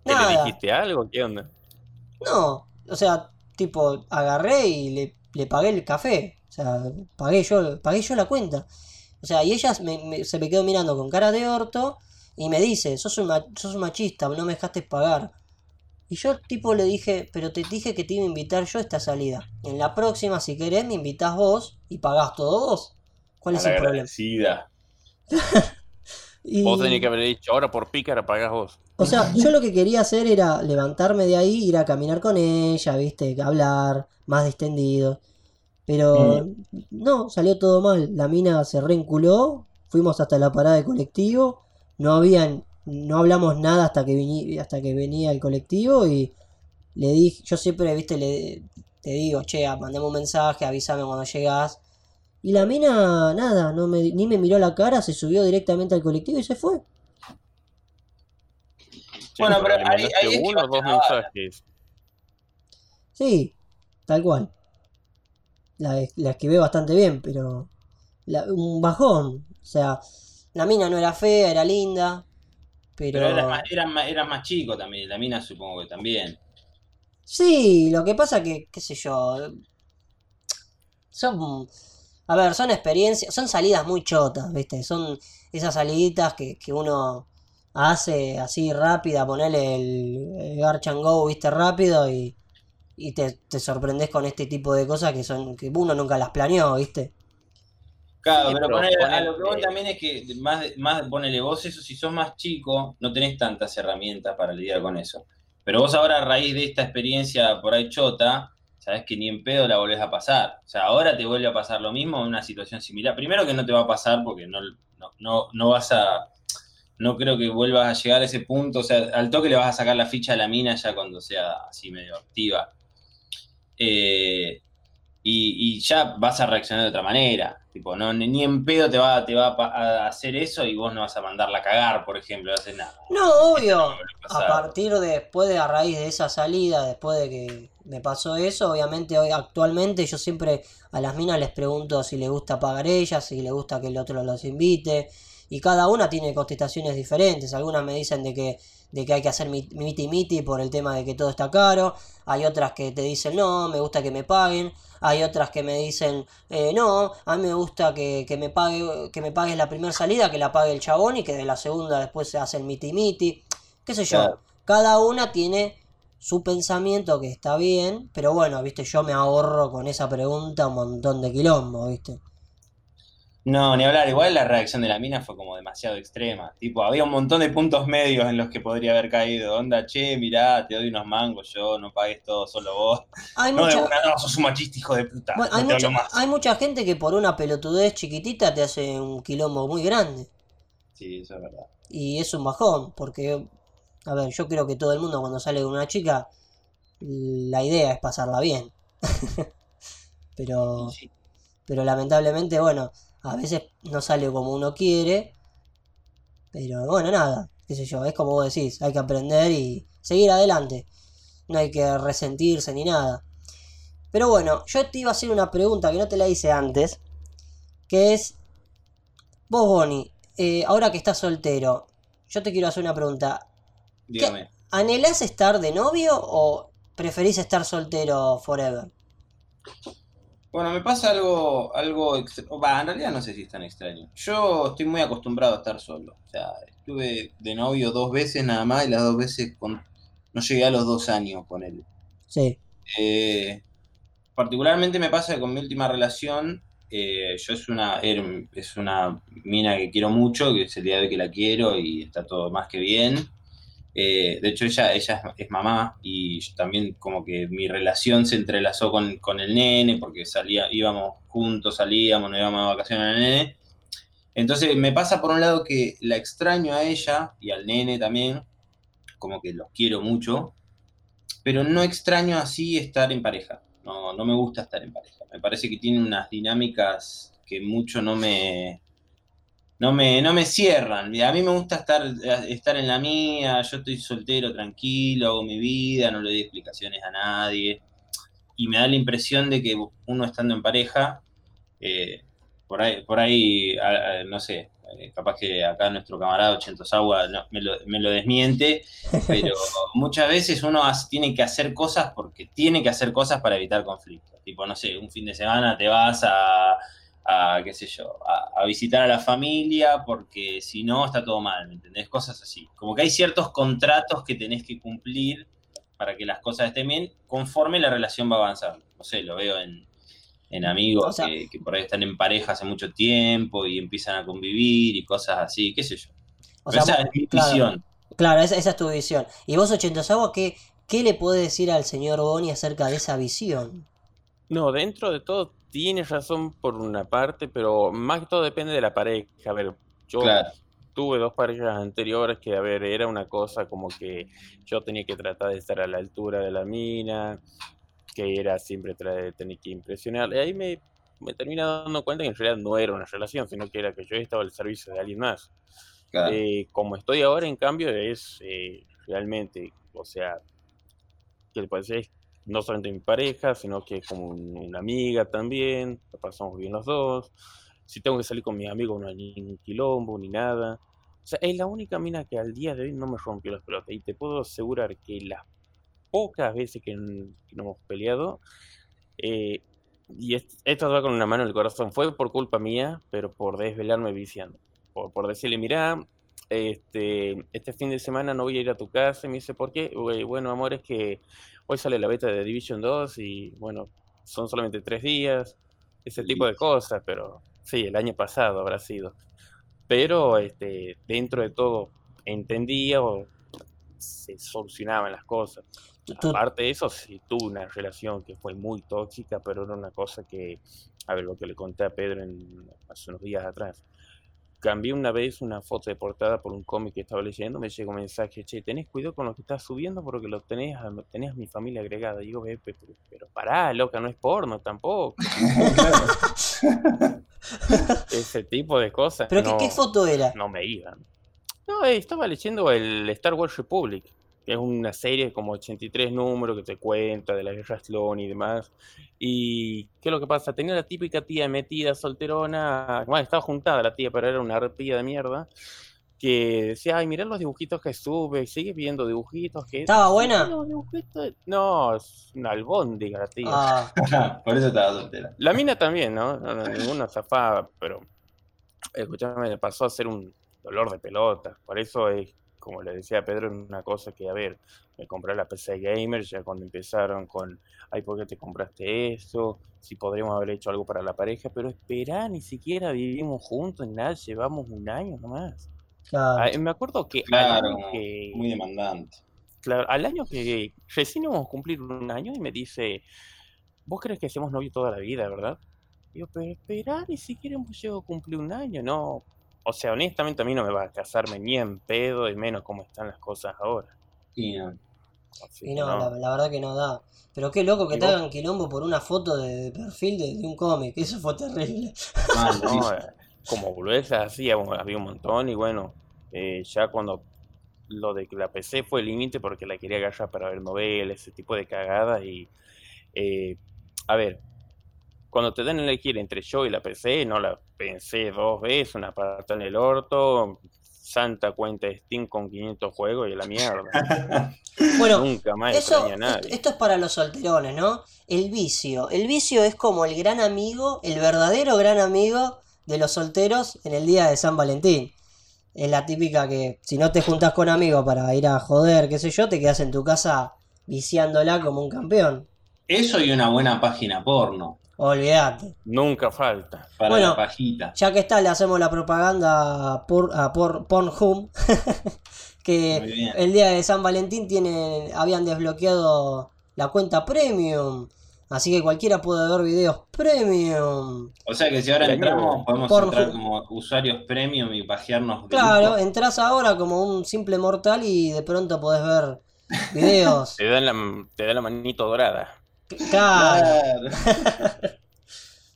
¿te le dijiste algo? ¿Qué onda? no, o sea, tipo, agarré y le, le pagué el café. O sea, pagué yo, pagué yo la cuenta. O sea, y ella me- me- se me quedó mirando con cara de orto y me dice, sos un, sos un machista, no me dejaste pagar. Y yo tipo le dije, pero te dije que te iba a invitar yo a esta salida. En la próxima, si querés, me invitás vos y pagás todo vos. ¿Cuál es el problema? Y- Vos tenés que haber dicho, ahora por pícara pagás vos. O sea, yo lo que quería hacer era levantarme de ahí, ir a caminar con ella, viste, hablar, más distendido. Pero no, salió todo mal. La mina se reenculó, fuimos hasta la parada de colectivo, no habían, no hablamos nada hasta que vini- hasta que venía el colectivo y le dije, yo siempre, viste, le te digo, che, mandame un mensaje, avísame cuando llegas. Y la mina, nada, no me, ni me miró la cara, se subió directamente al colectivo y se fue. Bueno, pero ahí- uno o dos mensajes. Sí, tal cual. La, la esquivé bastante bien, pero la- un bajón. O sea, la mina no era fea, era linda, pero... Pero eras más, eras más, eras más chico también, la mina supongo que también. Sí, lo que pasa que, qué sé yo, son... A ver, son experiencias, son salidas muy chotas, ¿viste? Son esas saliditas que, que uno hace así rápida, ponerle el, el Garch and Go, ¿viste? Rápido y, y te, te sorprendes con este tipo de cosas que son que uno nunca las planeó, ¿viste? Claro, Sí, pero pero ponele- a lo que voy también es que más, más ponele vos eso, si sos más chico, no tenés tantas herramientas para lidiar con eso. Pero vos ahora a raíz de esta experiencia por ahí chota, sabés que ni en pedo la volvés a pasar. O sea, ahora te vuelve a pasar lo mismo en una situación similar. Primero que no te va a pasar porque no, no, no, no vas a... No creo que vuelvas a llegar a ese punto. O sea, al toque le vas a sacar la ficha a la mina ya cuando sea así medio activa. Eh, y, y ya vas a reaccionar de otra manera. Tipo, no, ni en pedo te va, te va a, hacer eso y vos no vas a mandarla a cagar, por ejemplo, no haces nada. No, obvio. No a partir de después de a raíz de esa salida, después de que me pasó eso, obviamente hoy actualmente yo siempre a las minas les pregunto si les gusta pagar ellas, si les gusta que el otro los invite, y cada una tiene contestaciones diferentes. Algunas me dicen de que de que hay que hacer mi- miti miti por el tema de que todo está caro. Hay otras que te dicen no, me gusta que me paguen. Hay otras que me dicen eh, no, a mí me gusta que, que me pague que me pagues la primera salida, que la pague el chabón y que de la segunda después se hace el miti miti. Qué sé yo. Claro. Cada una tiene su pensamiento que está bien, pero bueno, viste, yo me ahorro con esa pregunta un montón de quilombo, viste. No, ni hablar. Igual la reacción de la mina fue como demasiado extrema. Tipo, había un montón de puntos medios en los que podría haber caído. Onda, che, mirá, te doy unos mangos yo, no pagues todo, solo vos. Hay No, de una, no, sos un machista, hijo de puta. bueno, no hay mucha, más. hay mucha gente que por una pelotudez chiquitita te hace un quilombo muy grande. Sí, eso es verdad. Y es un bajón, porque, a ver, yo creo que todo el mundo cuando sale con una chica, la idea es pasarla bien. Pero, sí. pero lamentablemente, bueno, a veces no sale como uno quiere. Pero bueno, nada, qué sé yo, es como vos decís, hay que aprender y seguir adelante. No hay que resentirse ni nada. Pero bueno, yo te iba a hacer una pregunta que no te la hice antes. Que es, vos Bonnie, eh, ahora que estás soltero, yo te quiero hacer una pregunta. Dígame. ¿Anhelás estar de novio o preferís estar soltero forever? Bueno, me pasa algo, algo, ex- va, en realidad no sé si es tan extraño. Yo estoy muy acostumbrado a estar solo. O sea, estuve de novio dos veces nada más y las dos veces con, no llegué a los dos años con él. Sí, Eh, particularmente me pasa que con mi última relación, eh, yo es una, er- es una mina que quiero mucho, que es el día de hoy que la quiero y está todo más que bien. Eh, de hecho, ella, ella es, es mamá y también como que mi relación se entrelazó con, con el nene porque salía, íbamos juntos, salíamos, nos íbamos de vacaciones al nene. Entonces me pasa por un lado que la extraño a ella y al nene también, como que los quiero mucho, pero no extraño así estar en pareja. No, no me gusta estar en pareja. Me parece que tiene unas dinámicas que mucho no me, no me, no me cierran. A mí me gusta estar, estar en la mía, yo estoy soltero, tranquilo, hago mi vida, no le doy explicaciones a nadie. Y me da la impresión de que uno estando en pareja, eh, por ahí, por ahí a- a- no sé, eh, capaz que acá nuestro camarada Ochentosawa no, me, lo, me lo desmiente, pero muchas veces uno tiene que hacer cosas porque tiene que hacer cosas para evitar conflictos. Tipo, no sé, un fin de semana te vas a, a, qué sé yo, a, a visitar a la familia porque si no está todo mal, ¿me entendés? Cosas así. Como que hay ciertos contratos que tenés que cumplir para que las cosas estén bien conforme la relación va avanzando. No sé, lo veo en, en amigos O sea- que, que por ahí están en pareja hace mucho tiempo y empiezan a convivir y cosas así, qué sé yo. O sea, esa es mi claro, visión. claro, esa, esa es tu visión. ¿Y vos, Ochentosawa, qué, qué le podés decir al señor Boni acerca de esa visión? No, dentro de todo tienes razón por una parte, pero más que todo depende de la pareja. A ver, yo Claro. tuve dos parejas anteriores que, a ver, era una cosa como que yo tenía que tratar de estar a la altura de la mina, que era siempre tener que impresionar. Y ahí me, me terminé dando cuenta que en realidad no era una relación, sino que era que yo estaba al servicio de alguien más. claro. Eh, como estoy ahora, en cambio, es eh, realmente, o sea, que le parece es no solamente mi pareja, sino que como un- una amiga también, la pasamos bien los dos. Si tengo que salir con mis amigos, no hay ningún quilombo ni nada. O sea, es la única mina que al día de hoy no me rompió las pelotas. Y te puedo asegurar que las pocas veces que, que nos hemos peleado, eh, y es- esto va con una mano en el corazón, fue por culpa mía, pero por desvelarme viciando. Por, por decirle, mirá, este, este fin de semana no voy a ir a tu casa. Y me dice, ¿por qué? "Uy, Bueno, amor, es que hoy sale la beta de Division 2 y bueno, son solamente tres días. Ese tipo de cosas, pero sí, el año pasado habrá sido. Pero este, dentro de todo entendía o se solucionaban las cosas. Aparte de eso, sí tuve una relación que fue muy tóxica, pero era una cosa que, a ver, lo que le conté a Pedro en, hace unos días atrás. Cambié una vez una foto de portada por un cómic que estaba leyendo, me llegó un mensaje, che, tenés cuidado con lo que estás subiendo porque lo tenés a, tenés a mi familia agregada. Y digo, "Ve, pe- pero, pero pará, loca, no es porno tampoco. Ese tipo de cosas ¿Pero qué, no, qué foto era? no me iban. No, eh, estaba leyendo el Star Wars Republic, que es una serie como 83 números que te cuenta de la guerra clon y demás. Y qué es lo que pasa, tenía la típica tía metida, solterona, bueno, estaba juntada la tía, pero era una arpía de mierda, que decía, ay, mirá los dibujitos que sube, sigue viendo dibujitos que... ¿Estaba "Sí, buena? los dibujitos". No, es una albóndiga la tía. Ah, por eso estaba soltera. La mina también, ¿no? No, no, ninguna zafaba, pero escuchame, me pasó a ser un dolor de pelota. Por eso es, como le decía a Pedro, una cosa que, a ver, me compré la PC Gamer ya cuando empezaron con, ay, ¿por qué te compraste esto? Si podríamos haber hecho algo para la pareja, pero esperá, ni siquiera vivimos juntos, nada, llevamos un año nomás. claro. Ah, me acuerdo que al Claro, año que, muy demandante. Claro, al año que recién íbamos a cumplir un año y me dice, vos crees que hacemos novio toda la vida, ¿verdad? Digo, pero espera, ni siquiera hemos llegado a cumplir un año, no. O sea, honestamente a mí no me va a casarme ni en pedo y menos cómo están las cosas ahora. Y no. Así Y no, no. La, la verdad que no da. Pero qué loco que ¿Y te hagan quilombo por una foto de, de perfil de, de un cómic. Eso fue terrible. Mal, sí. No, eh, como boludeces así había había un montón y bueno, eh, ya cuando lo de que la PC fue el límite porque la quería agarrar para ver novelas, ese tipo de cagadas y eh, a ver, cuando te dan a elegir entre yo y la PC, no la pensé dos veces, una pata en el orto, santa cuenta de Steam con 500 juegos y a la mierda. Bueno, Nunca más Eso, a nadie. esto es para los solterones, ¿no? El vicio. El vicio es como el gran amigo, el verdadero gran amigo de los solteros en el día de San Valentín. Es la típica que si no te juntas con amigos para ir a joder, qué sé yo, te quedas en tu casa viciándola como un campeón. Eso y una buena página porno Olvídate. Nunca falta. para Bueno. la pajita. Ya que está, le hacemos la propaganda a, por, a por, Pornhub. que el día de San Valentín tienen, habían desbloqueado la cuenta premium. Así que cualquiera puede ver videos premium. O sea que si ahora entramos, podemos Pornhub. entrar como usuarios premium y pajearnos Claro, entras ahora como un simple mortal y de pronto podés ver videos. Te dan la, te dan la manito dorada. Claro,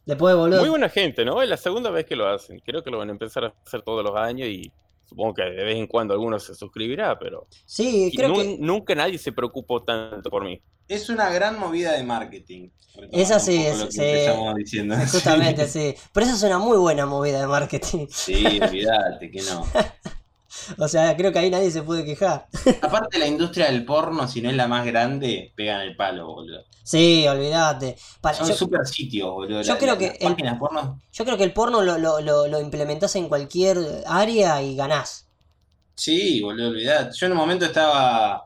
después boludo. Muy buena gente, ¿no? Es la segunda vez que lo hacen. Creo que lo van a empezar a hacer todos los años y supongo que de vez en cuando alguno se suscribirá, pero Sí, creo que nunca nadie se preocupó tanto por mí. Es una gran movida de marketing. Esa sí, es- lo que sí. empezamos diciendo. justamente sí. Pero esa es una muy buena movida de marketing. Sí, olvídate que no. O sea, creo que ahí nadie se puede quejar. Aparte la industria del porno, si no es la más grande, pegan el palo, boludo. Sí, olvídate. Son super sitios, boludo. yo La- creo la- que el- porno. Yo creo que el porno lo, lo, lo, lo implementás en cualquier área y ganás. Sí, boludo, olvidate. Yo en un momento estaba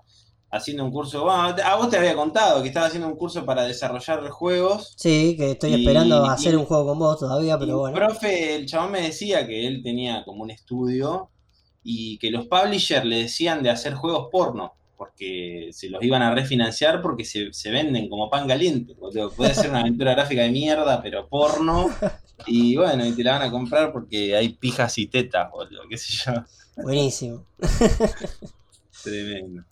haciendo un curso. Bueno, a vos te había contado que estaba haciendo un curso para desarrollar juegos. Sí, que estoy Y- esperando y- hacer un juego con vos todavía, pero el bueno. profe, el chabón me decía que él tenía como un estudio y que los publishers le decían de hacer juegos porno, porque se los iban a refinanciar porque se, se venden como pan caliente. O sea, Puede ser una aventura gráfica de mierda, pero porno. Y bueno, y te la van a comprar porque hay pijas y tetas, o lo qué sé yo. Buenísimo. Tremendo.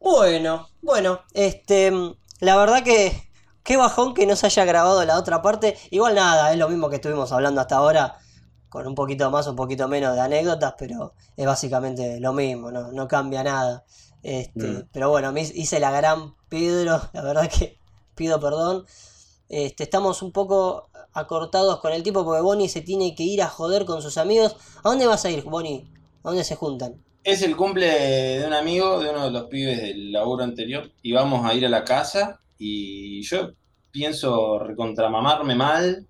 Bueno, bueno, este, la verdad que qué bajón que no se haya grabado la otra parte. Igual nada, es lo mismo que estuvimos hablando hasta ahora, con un poquito más, un poquito menos de anécdotas, pero es básicamente lo mismo, no, no cambia nada. Este, Mm. pero bueno, me hice la gran Pedro, la verdad que pido perdón. Este, estamos un poco acortados con el tiempo porque Bonnie se tiene que ir a joder con sus amigos. ¿A dónde vas a ir, Bonnie? ¿A dónde se juntan? Es el cumple de un amigo, de uno de los pibes del laburo anterior, y vamos a ir a la casa y yo pienso recontramamarme mal,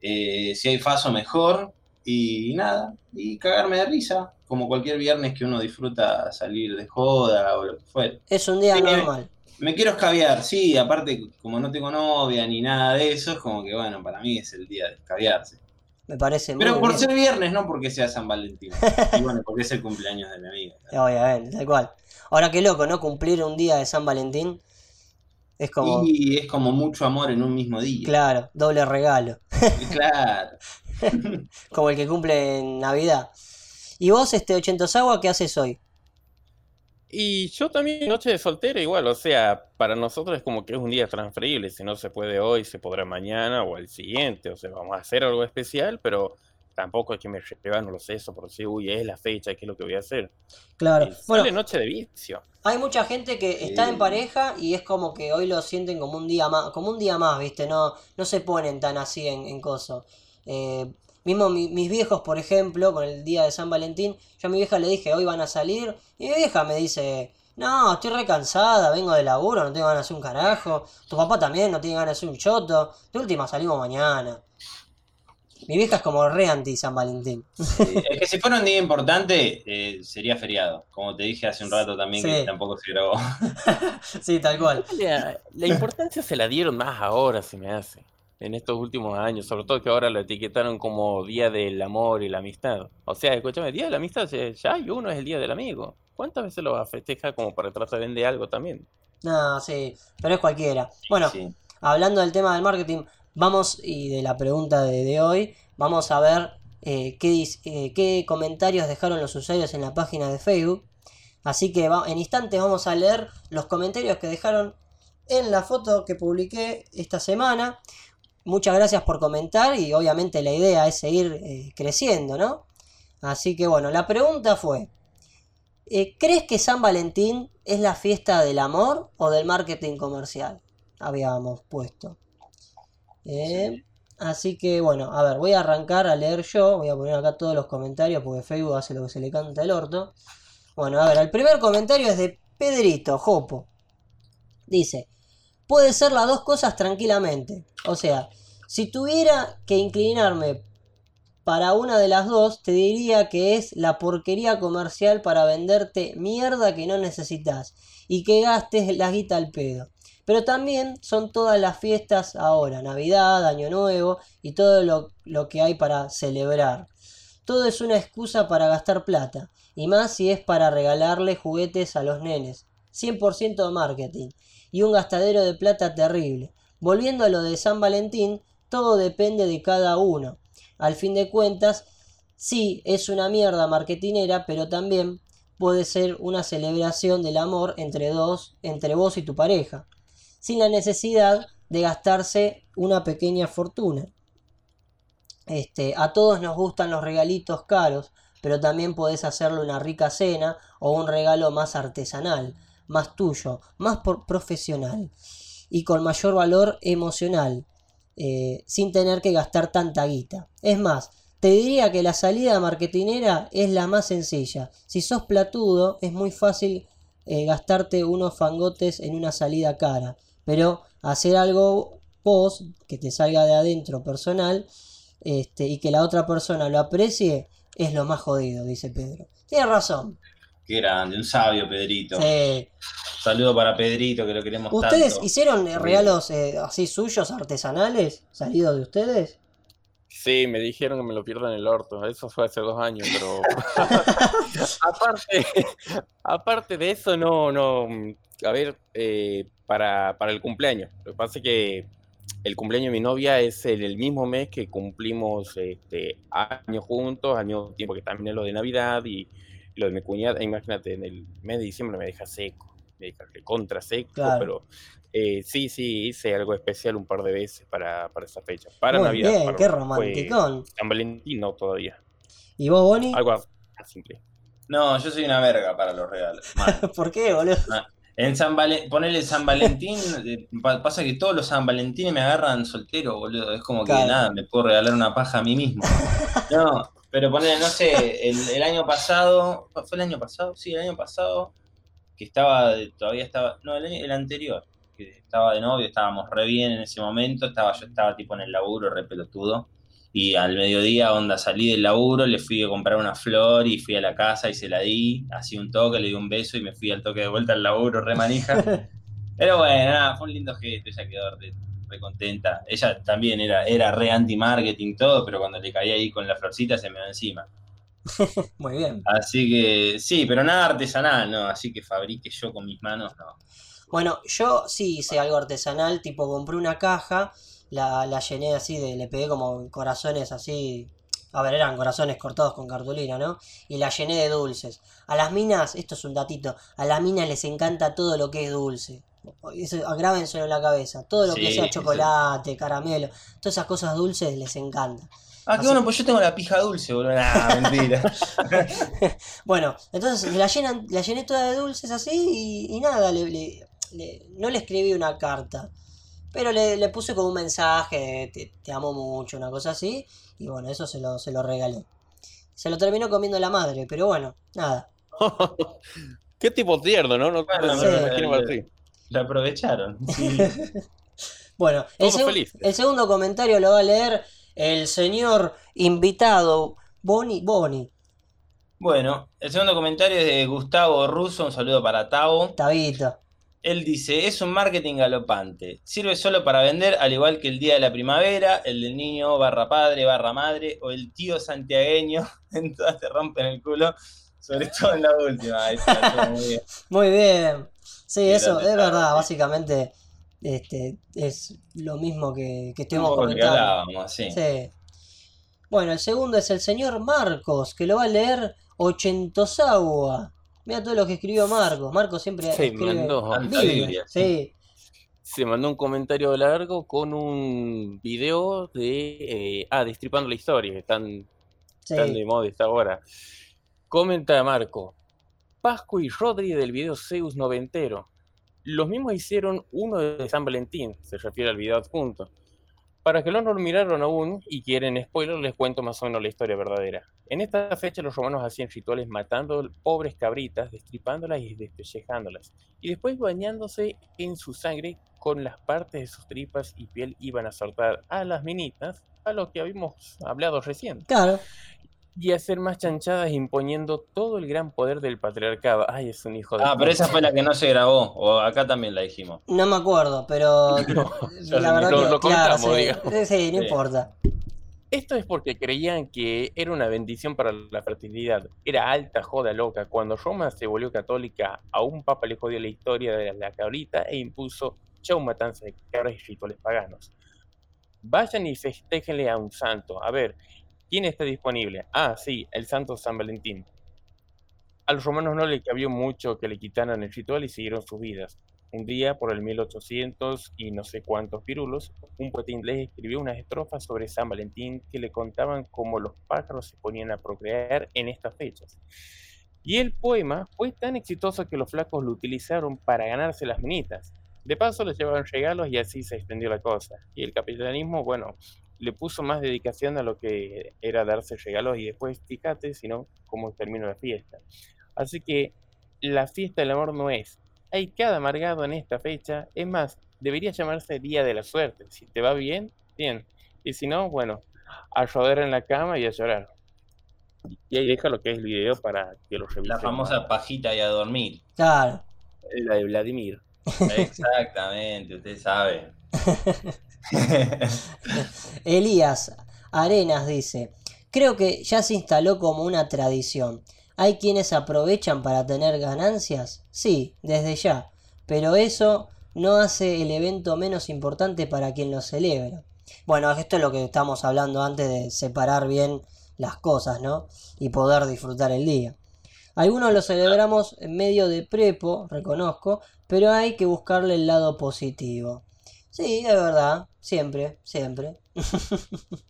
eh, si hay faso mejor, y nada, y cagarme de risa, como cualquier viernes que uno disfruta salir de joda o lo que fuera. Es un día normal. Me quiero escabiar, sí, aparte como no tengo novia ni nada de eso, es como que bueno, para mí es el día de escabiarse. Me parece muy Pero por bien. ser viernes, no porque sea San Valentín. Y bueno, porque es el cumpleaños de mi amiga. Obviamente, tal cual. Ahora qué loco, ¿no? Cumplir un día de San Valentín es como, Y es como mucho amor en un mismo día. claro, doble regalo, Claro. como el que cumple en Navidad. ¿Y vos, este Ochentosawa, qué haces hoy? Y yo también, noche de soltero, igual, o sea, para nosotros es como que es un día transferible, si no se puede hoy, se podrá mañana o al siguiente, o sea, vamos a hacer algo especial, pero tampoco es que me llevan, no lo sé, eso por decir, uy, es la fecha, ¿qué es lo que voy a hacer? Claro, Y bueno, noche de vicio. hay mucha gente que está en pareja y es como que hoy lo sienten como un día más, como un día más, ¿viste? No, no se ponen tan así en, en coso. Eh, mismo mi- mis viejos, por ejemplo, con el día de San Valentín, yo a mi vieja le dije, hoy van a salir, y mi vieja me dice, no, estoy re cansada, vengo de laburo, no tengo ganas de hacer un carajo, tu papá también no tiene ganas de hacer un choto, de última salimos mañana. Mi vieja es como re anti San Valentín. Es que si fuera un día importante, eh, sería feriado. Como te dije hace un rato también, Sí. que tampoco se grabó. Sí, tal cual. La, la importancia se la dieron más ahora, se me hace, en estos últimos años, sobre todo que ahora lo etiquetaron como Día del Amor y la Amistad. O sea, escúchame, Día de la Amistad ya hay uno, es el Día del Amigo. ¿Cuántas veces lo vas a festejar como para tratar de vender algo también? No, sí, pero es cualquiera. Bueno, Sí. hablando del tema del marketing, vamos y de la pregunta de, de hoy, vamos a ver eh, qué, eh, qué comentarios dejaron los usuarios en la página de Facebook. Así que va- en instantes vamos a leer los comentarios que dejaron en la foto que publiqué esta semana. Muchas gracias por comentar y obviamente la idea es seguir eh, creciendo, ¿no? Así que bueno, la pregunta fue, eh, ¿crees que San Valentín es la fiesta del amor o del marketing comercial? Habíamos puesto. Eh, Así que bueno, a ver, voy a arrancar a leer yo, voy a poner acá todos los comentarios porque Facebook hace lo que se le canta el orto. Bueno, a ver, el primer comentario es de Pedrito Jopo. Dice, puede ser las dos cosas tranquilamente. O sea, si tuviera que inclinarme para una de las dos, te diría que es la porquería comercial para venderte mierda que no necesitas y que gastes la guita al pedo. Pero también son todas las fiestas ahora, Navidad, Año Nuevo y todo lo, lo que hay para celebrar. Todo es una excusa para gastar plata, y más si es para regalarle juguetes a los nenes. 100% de marketing, y un gastadero de plata terrible. Volviendo a lo de San Valentín, todo depende de cada uno. Al fin de cuentas, sí, es una mierda marketinera, pero también puede ser una celebración del amor entre dos, entre vos y tu pareja, sin la necesidad de gastarse una pequeña fortuna. Este, a todos nos gustan los regalitos caros, pero también podés hacerle una rica cena o un regalo más artesanal, más tuyo, más por- profesional y con mayor valor emocional, eh, sin tener que gastar tanta guita. Es más, te diría que la salida marketinera es la más sencilla. Si sos platudo, es muy fácil eh, gastarte unos fangotes en una salida cara, pero hacer algo vos, que te salga de adentro personal, este, y que la otra persona lo aprecie, es lo más jodido, dice Pedro. Tiene razón. Qué grande, un sabio Pedrito. Sí. Saludo para Pedrito, que lo queremos ¿Ustedes tanto. hicieron eh, regalos eh, así suyos, artesanales, salidos de ustedes? Sí, me dijeron que me lo pierdo en el orto. Eso fue hace dos años, pero aparte, aparte de eso, no, no. A ver, eh, para, para el cumpleaños. Lo que pasa es que el cumpleaños de mi novia es el, el mismo mes que cumplimos este, años juntos, al mismo tiempo que también es lo de Navidad y lo de mi cuñada. Imagínate, en el mes de diciembre me deja seco, me deja contra seco, Claro. pero eh, sí, sí, hice algo especial un par de veces para, para esa fecha. Para Muy Navidad. bien, para- qué romanticón. San Valentín no todavía. ¿Y vos, Bonnie? Algo así simple. No, yo soy una verga para los regalos. ¿Por qué, boludo? En San Valen... Ponele San Valentín, eh, pa- pasa que todos los San Valentín me agarran soltero, boludo. Es como que Claro. nada, me puedo regalar una paja a mí mismo. No, pero ponele, no sé, el, el año pasado, ¿fue el año pasado? Sí, el año pasado, que estaba, todavía estaba, no, el, año- el anterior, que estaba de novio, estábamos re bien en ese momento, estaba, yo estaba tipo en el laburo, re pelotudo. Y al mediodía, onda, salí del laburo, le fui a comprar una flor y fui a la casa y se la di, así un toque, le di un beso y me fui al toque de vuelta al laburo, re manija. Pero bueno, nada, fue un lindo gesto, ella quedó re, re contenta. Ella también era, era re anti-marketing todo, pero cuando le caí ahí con la florcita se me va encima. Muy bien. Así que sí, pero nada artesanal, ¿no? Así que fabrique yo con mis manos, no. Bueno, yo sí hice algo artesanal, tipo compré una caja, la, la llené así de, le pegué como corazones así, a ver, eran corazones cortados con cartulina, ¿no? Y la llené de dulces. A las minas, esto es un datito, a las minas les encanta todo lo que es dulce. Eso, grábenselo en la cabeza, todo lo que sea sí. chocolate, caramelo, todas esas cosas dulces les encanta. Ah, qué Así- bueno, pues yo tengo la pija dulce, boludo. Nah, mentira. Bueno, entonces la, llenan, la llené toda de dulces así y, y nada, le- le- le- no le escribí una carta, pero le, le puse como un mensaje de te, te amo mucho, una cosa así, y bueno, eso se lo, se lo regalé. Se lo terminó comiendo la madre, pero bueno, nada. Qué tipo tierno, ¿no? No, me imagino ti. La aprovecharon. Sí. Bueno, el, segundo comentario lo va a leer el señor invitado Boni. Boni, Bueno, el segundo comentario es de Gustavo Russo, un saludo para Tavo. Tabito. Él dice, es un marketing galopante. Sirve solo para vender, al igual que el día de la primavera, el del niño barra padre, barra madre, o el tío santiagueño. En todas te rompen el culo, sobre todo en la última. Ahí está, muy bien. Muy bien. Sí, eso es verdad, básicamente este, es lo mismo que, que estuvimos comentando. hablábamos, sí. Sí. Bueno, el segundo es el señor Marcos, que lo va a leer Ochentosawa. Mira todo lo que escribió Marcos. Marcos siempre Se escribe mandó. Biblia. Sí, Se mandó un comentario largo con un video de. eh, ah, destripando la historia, que están, sí. están de moda esta hora. Comenta Marco. Pascu y Rodri del video Zeus noventero. Los mismos hicieron uno de San Valentín, se refiere al video adjunto. Para que no lo miraron aún y quieren spoiler, les cuento más o menos la historia verdadera. En esta fecha los romanos hacían rituales matando pobres cabritas, destripándolas y despellejándolas, y después bañándose en su sangre con las partes de sus tripas y piel iban a soltar a las minitas, a lo que habíamos hablado recién, Claro. Y hacer más chanchadas imponiendo todo el gran poder del patriarcado. Ay, es un hijo de... Ah, pero esa fue la que no se grabó, o acá también la dijimos. No me acuerdo, pero No, la verdad lo- que lo claro, comentamos, sí, digamos. sí, no Sí. importa. Esto es porque creían que era una bendición para la fertilidad. Era alta joda loca. Cuando Roma se volvió católica, a un papa le jodió la historia de la cabrita e impuso show matanza de cabras y rituales paganos. Vayan y festéjenle a un santo. A ver, ¿quién está disponible? Ah, sí, el santo San Valentín. A los romanos no le cabió mucho que le quitaran el ritual y siguieron sus vidas. Un día, por el 1800 y no sé cuántos pirulos, un poeta inglés escribió unas estrofas sobre San Valentín que le contaban cómo los pájaros se ponían a procrear en estas fechas. Y el poema fue tan exitoso que los flacos lo utilizaron para ganarse las minitas. De paso les llevaron regalos y así se extendió la cosa. Y el capitalismo, bueno, le puso más dedicación a lo que era darse regalos y después, fíjate, sino cómo terminó la fiesta. Así que la fiesta del amor no es. Hay cada amargado en esta fecha. Es más, debería llamarse Día de la Suerte. Si te va bien, bien. Y si no, bueno, a rodar en la cama y a llorar. Y ahí deja lo que es el video para que lo revisen. La famosa pajita y a dormir. Claro. La de Vladimir. Exactamente, usted sabe. Elías Arenas dice, creo que ya se instaló como una tradición. ¿Hay quienes aprovechan para tener ganancias? Sí, desde ya. Pero eso no hace el evento menos importante para quien lo celebra. Bueno, esto es lo que estamos hablando antes de separar bien las cosas, ¿no? Y poder disfrutar el día. Algunos lo celebramos en medio de prepo, reconozco, pero hay que buscarle el lado positivo. Sí, es verdad, siempre, siempre.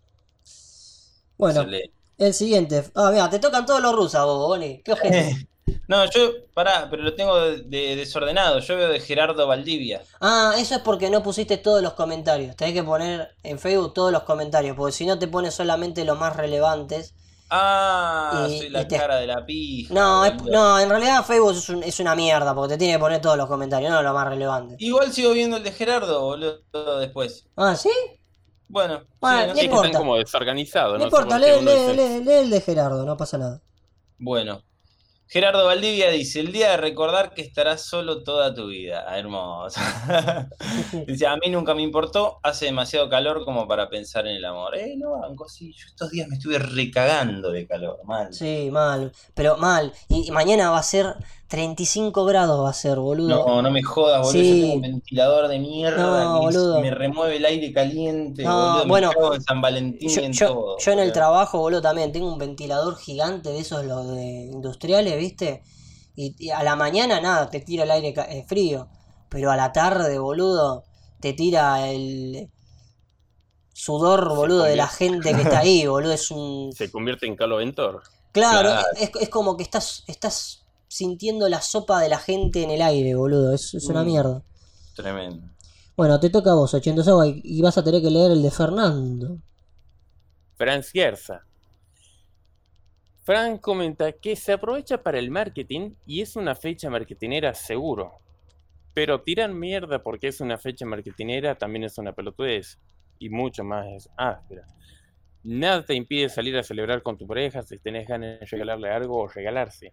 bueno, Excelente. el siguiente. Ah, mira, te tocan todos los rusos, vos, Boni. Qué ojete. No, yo, pará, pero lo tengo de- de- desordenado. Yo veo de Gerardo Valdivia. Ah, eso es porque no pusiste todos los comentarios. Tenés que poner en Facebook todos los comentarios, porque si no te pones solamente los más relevantes. Ah, Y- soy la y te- cara de la pija. No, es- no, en realidad Facebook es, un- es una mierda, porque te tiene que poner todos los comentarios, no los más relevantes. Igual sigo viendo el de Gerardo, boludo, después. Ah, ¿sí? Bueno, sí, Bueno, no no Es sé. que importa. están como desorganizados. No sé importa, lee, lee, lee, lee el de Gerardo, no pasa nada. Bueno, Gerardo Valdivia dice, el día de recordar que estarás solo toda tu vida. Ah, hermoso. dice, a mí nunca me importó, hace demasiado calor como para pensar en el amor. Eh, no, banco, sí, yo estos días me estuve recagando de calor, mal. Sí, mal, pero mal. Y, y mañana va a ser 35 grados, va a ser, boludo. No, no me jodas, boludo. Sí. Yo tengo un ventilador de mierda No, que me remueve el aire caliente, No, boludo. bueno, me cago en San Valentín y en yo- todo. yo en el trabajo, boludo, también tengo un ventilador gigante de esos, los de industriales, ¿viste? Y, y a la mañana, nada, te tira el aire eh, frío. Pero a la tarde, boludo, te tira el sudor, boludo, de la gente que está ahí, boludo. Es un. Se convierte en caloventor. Claro, Claro. Es, es como que estás, estás sintiendo la sopa de la gente en el aire, boludo. Es, es una Mm. mierda. Tremendo. Bueno, te toca a vos, 80 Soba, y, y vas a tener que leer el de Fernando. Fran Cierza. Fran comenta que se aprovecha para el marketing y es una fecha marketinera seguro. Pero tiran mierda porque es una fecha marketinera también es una pelotudez. Y mucho más es áspera. Nada te impide salir a celebrar con tu pareja si tenés ganas de regalarle algo o regalarse.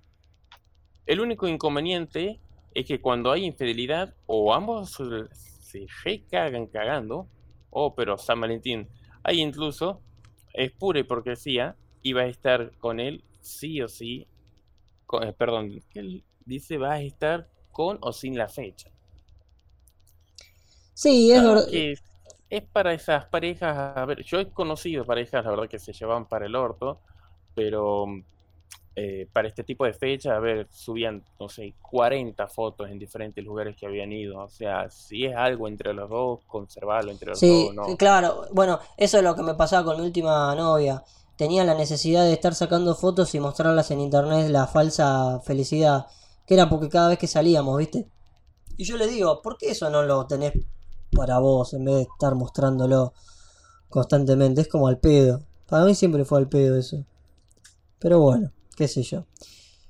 El único inconveniente es que cuando hay infidelidad o ambos se- recagan cagando, oh, pero San Valentín, hay incluso es pura hipocresía y va a estar con él sí o sí. con- eh, perdón, él dice va a estar con o sin la fecha. Sí, es verdad. Es, es para esas parejas, a ver, yo he conocido parejas, la verdad que se llevan para el orto, pero eh, para este tipo de fecha, a ver, subían, no sé, 40 fotos en diferentes lugares que habían ido. O sea, si es algo entre los dos, conservarlo entre los Sí, dos, ¿no? claro. Bueno, eso es lo que me pasaba con mi última novia. Tenía la necesidad de estar sacando fotos y mostrarlas en internet, la falsa felicidad, que era porque cada vez que salíamos, ¿viste? Y yo le digo, ¿por qué eso no lo tenés para vos en vez de estar mostrándolo constantemente? Es como al pedo. Para mí siempre fue al pedo eso. Pero bueno, qué sé yo.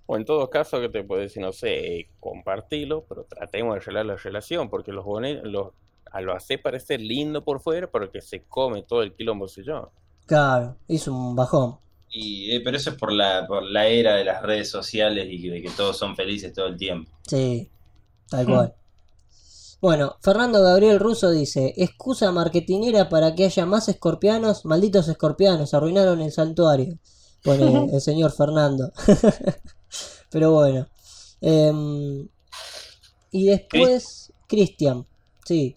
O en todo caso, que te puedo decir, no sé, compartilo, pero tratemos de arreglar la relación, porque los bone- los, a lo hace parecer lindo por fuera, pero que se come todo el quilombo yo. Claro, hizo un bajón. Y, eh, pero eso es por la, por la era de las redes sociales y que- de que todos son felices todo el tiempo. Sí, tal cual. Bueno, Fernando Gabriel Russo dice, excusa marketinera para que haya más escorpianos, malditos escorpianos, arruinaron el santuario. Pone el señor Fernando. Pero bueno. Em, y después, Cristian. Sí,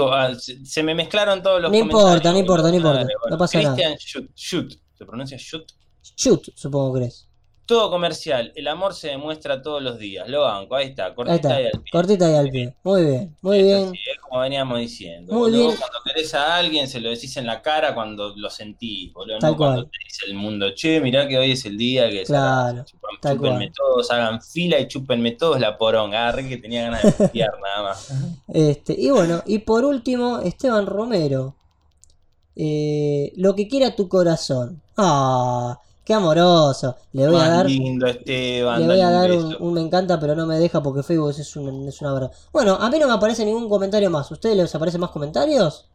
ah, se, me mezclaron todos los No importa, no importa, no importa, Dale, no pasa nada. Christian Shoot, Shoot, se pronuncia Shoot. shoot, supongo que es. Todo comercial, el amor se demuestra todos los días. Lo banco, ahí está, Ahí cortita está, y al pie. cortita y al pie. Muy bien, muy bien. así, es como veníamos diciendo. Muy boludo. bien. Cuando querés a alguien, se lo decís en la cara cuando lo sentís, boludo. Tal no cuando cual. te dice el mundo, che, mirá que hoy es el día que Claro, chupan- chúpenme cual. todos, hagan fila y chúpenme todos la poronga. Agarré que tenía ganas de putear nada más. Este, y bueno, y por último, Esteban Romero. Eh, lo que quiera tu corazón. Ah, qué amoroso. Le voy a Más dar, lindo, Esteban. le voy a dar un un, un me encanta, pero no me deja porque Facebook es una, es una verdad. Bueno, a mí no me aparece ningún comentario más. ¿Ustedes les aparecen más comentarios?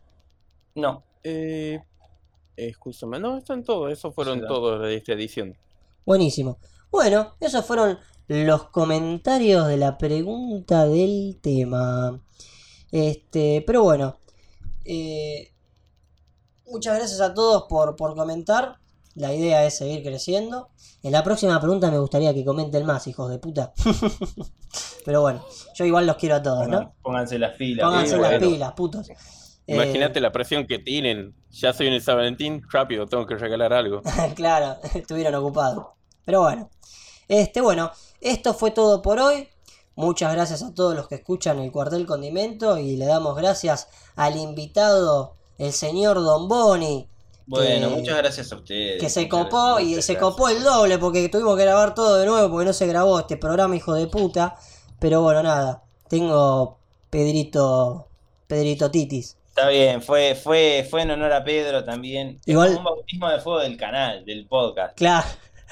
No, Eh, escúchame, no, están todos, esos fueron Sí, todos de esta edición. Buenísimo. Bueno, esos fueron los comentarios de la pregunta del tema. Este, pero bueno. eh, muchas gracias a todos por, por comentar. La idea es seguir creciendo. En la próxima pregunta me gustaría que comenten más, hijos de puta. pero bueno, yo igual los quiero a todos, ¿no? Pónganse las filas. Pónganse las bueno. pilas, putos. Eh, Imagínate la presión que tienen. Ya soy en el San Valentín, rápido, tengo que regalar algo. claro, estuvieron ocupados. Pero bueno. Este, bueno, esto fue todo por hoy. Muchas gracias a todos los que escuchan el cuartel condimento y le damos gracias al invitado, el señor Don Boni, Bueno, que- muchas gracias a ustedes. que se copó gracias, y se gracias. copó el doble porque tuvimos que grabar todo de nuevo porque no se grabó este programa, hijo de puta. Pero bueno, nada, tengo Pedrito, Pedrito Titis. Está bien, fue, fue, fue en honor a Pedro también. Igual- un bautismo de fuego del canal, del podcast. Claro,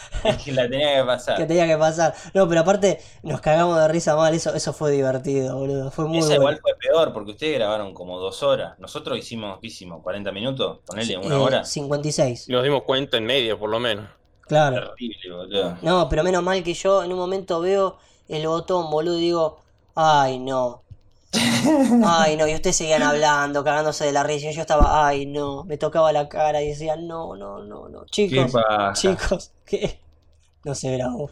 que la tenía que pasar. que tenía que pasar. No, pero aparte nos cagamos de risa mal, eso, eso fue divertido, boludo. Fue muy Esa bueno. igual fue peor, porque ustedes grabaron como dos horas. Nosotros hicimos, ¿qué hicimos? ¿40 minutos? Ponele una Eh, hora. 56, Nos dimos cuenta en media, por lo menos. claro. Terrible, boludo. No, pero menos mal que yo en un momento veo el botón, boludo, y digo, ay no. Ay no, y ustedes seguían hablando, cagándose de la risa, y yo estaba, ay no, me tocaba la cara y decía, no, no, no, no. ¿Qué Chicos, chicos, ¿qué? No se grabó.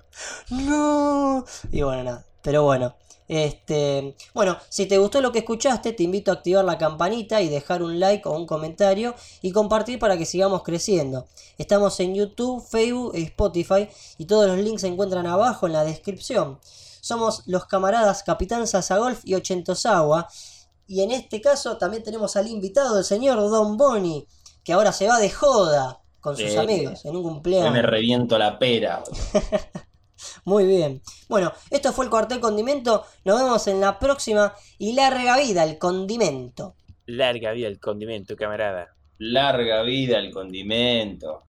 No. Y bueno, nada. Pero bueno. Este, bueno, si te gustó lo que escuchaste, te invito a activar la campanita y dejar un like o un comentario y compartir para que sigamos creciendo. Estamos en YouTube, Facebook y Spotify y todos los links se encuentran abajo en la descripción. Somos los camaradas Capitán Sasagolf y Ochentosawa. Y en este caso también tenemos al invitado, el señor Don Boni, que ahora se va de joda con sus Sí. amigos en un Hoy me cumpleaños. reviento la pera. Muy bien. Bueno, esto fue el cuartel condimento. Nos vemos en la próxima y larga vida el condimento. Larga vida el condimento, camarada. Larga vida el condimento.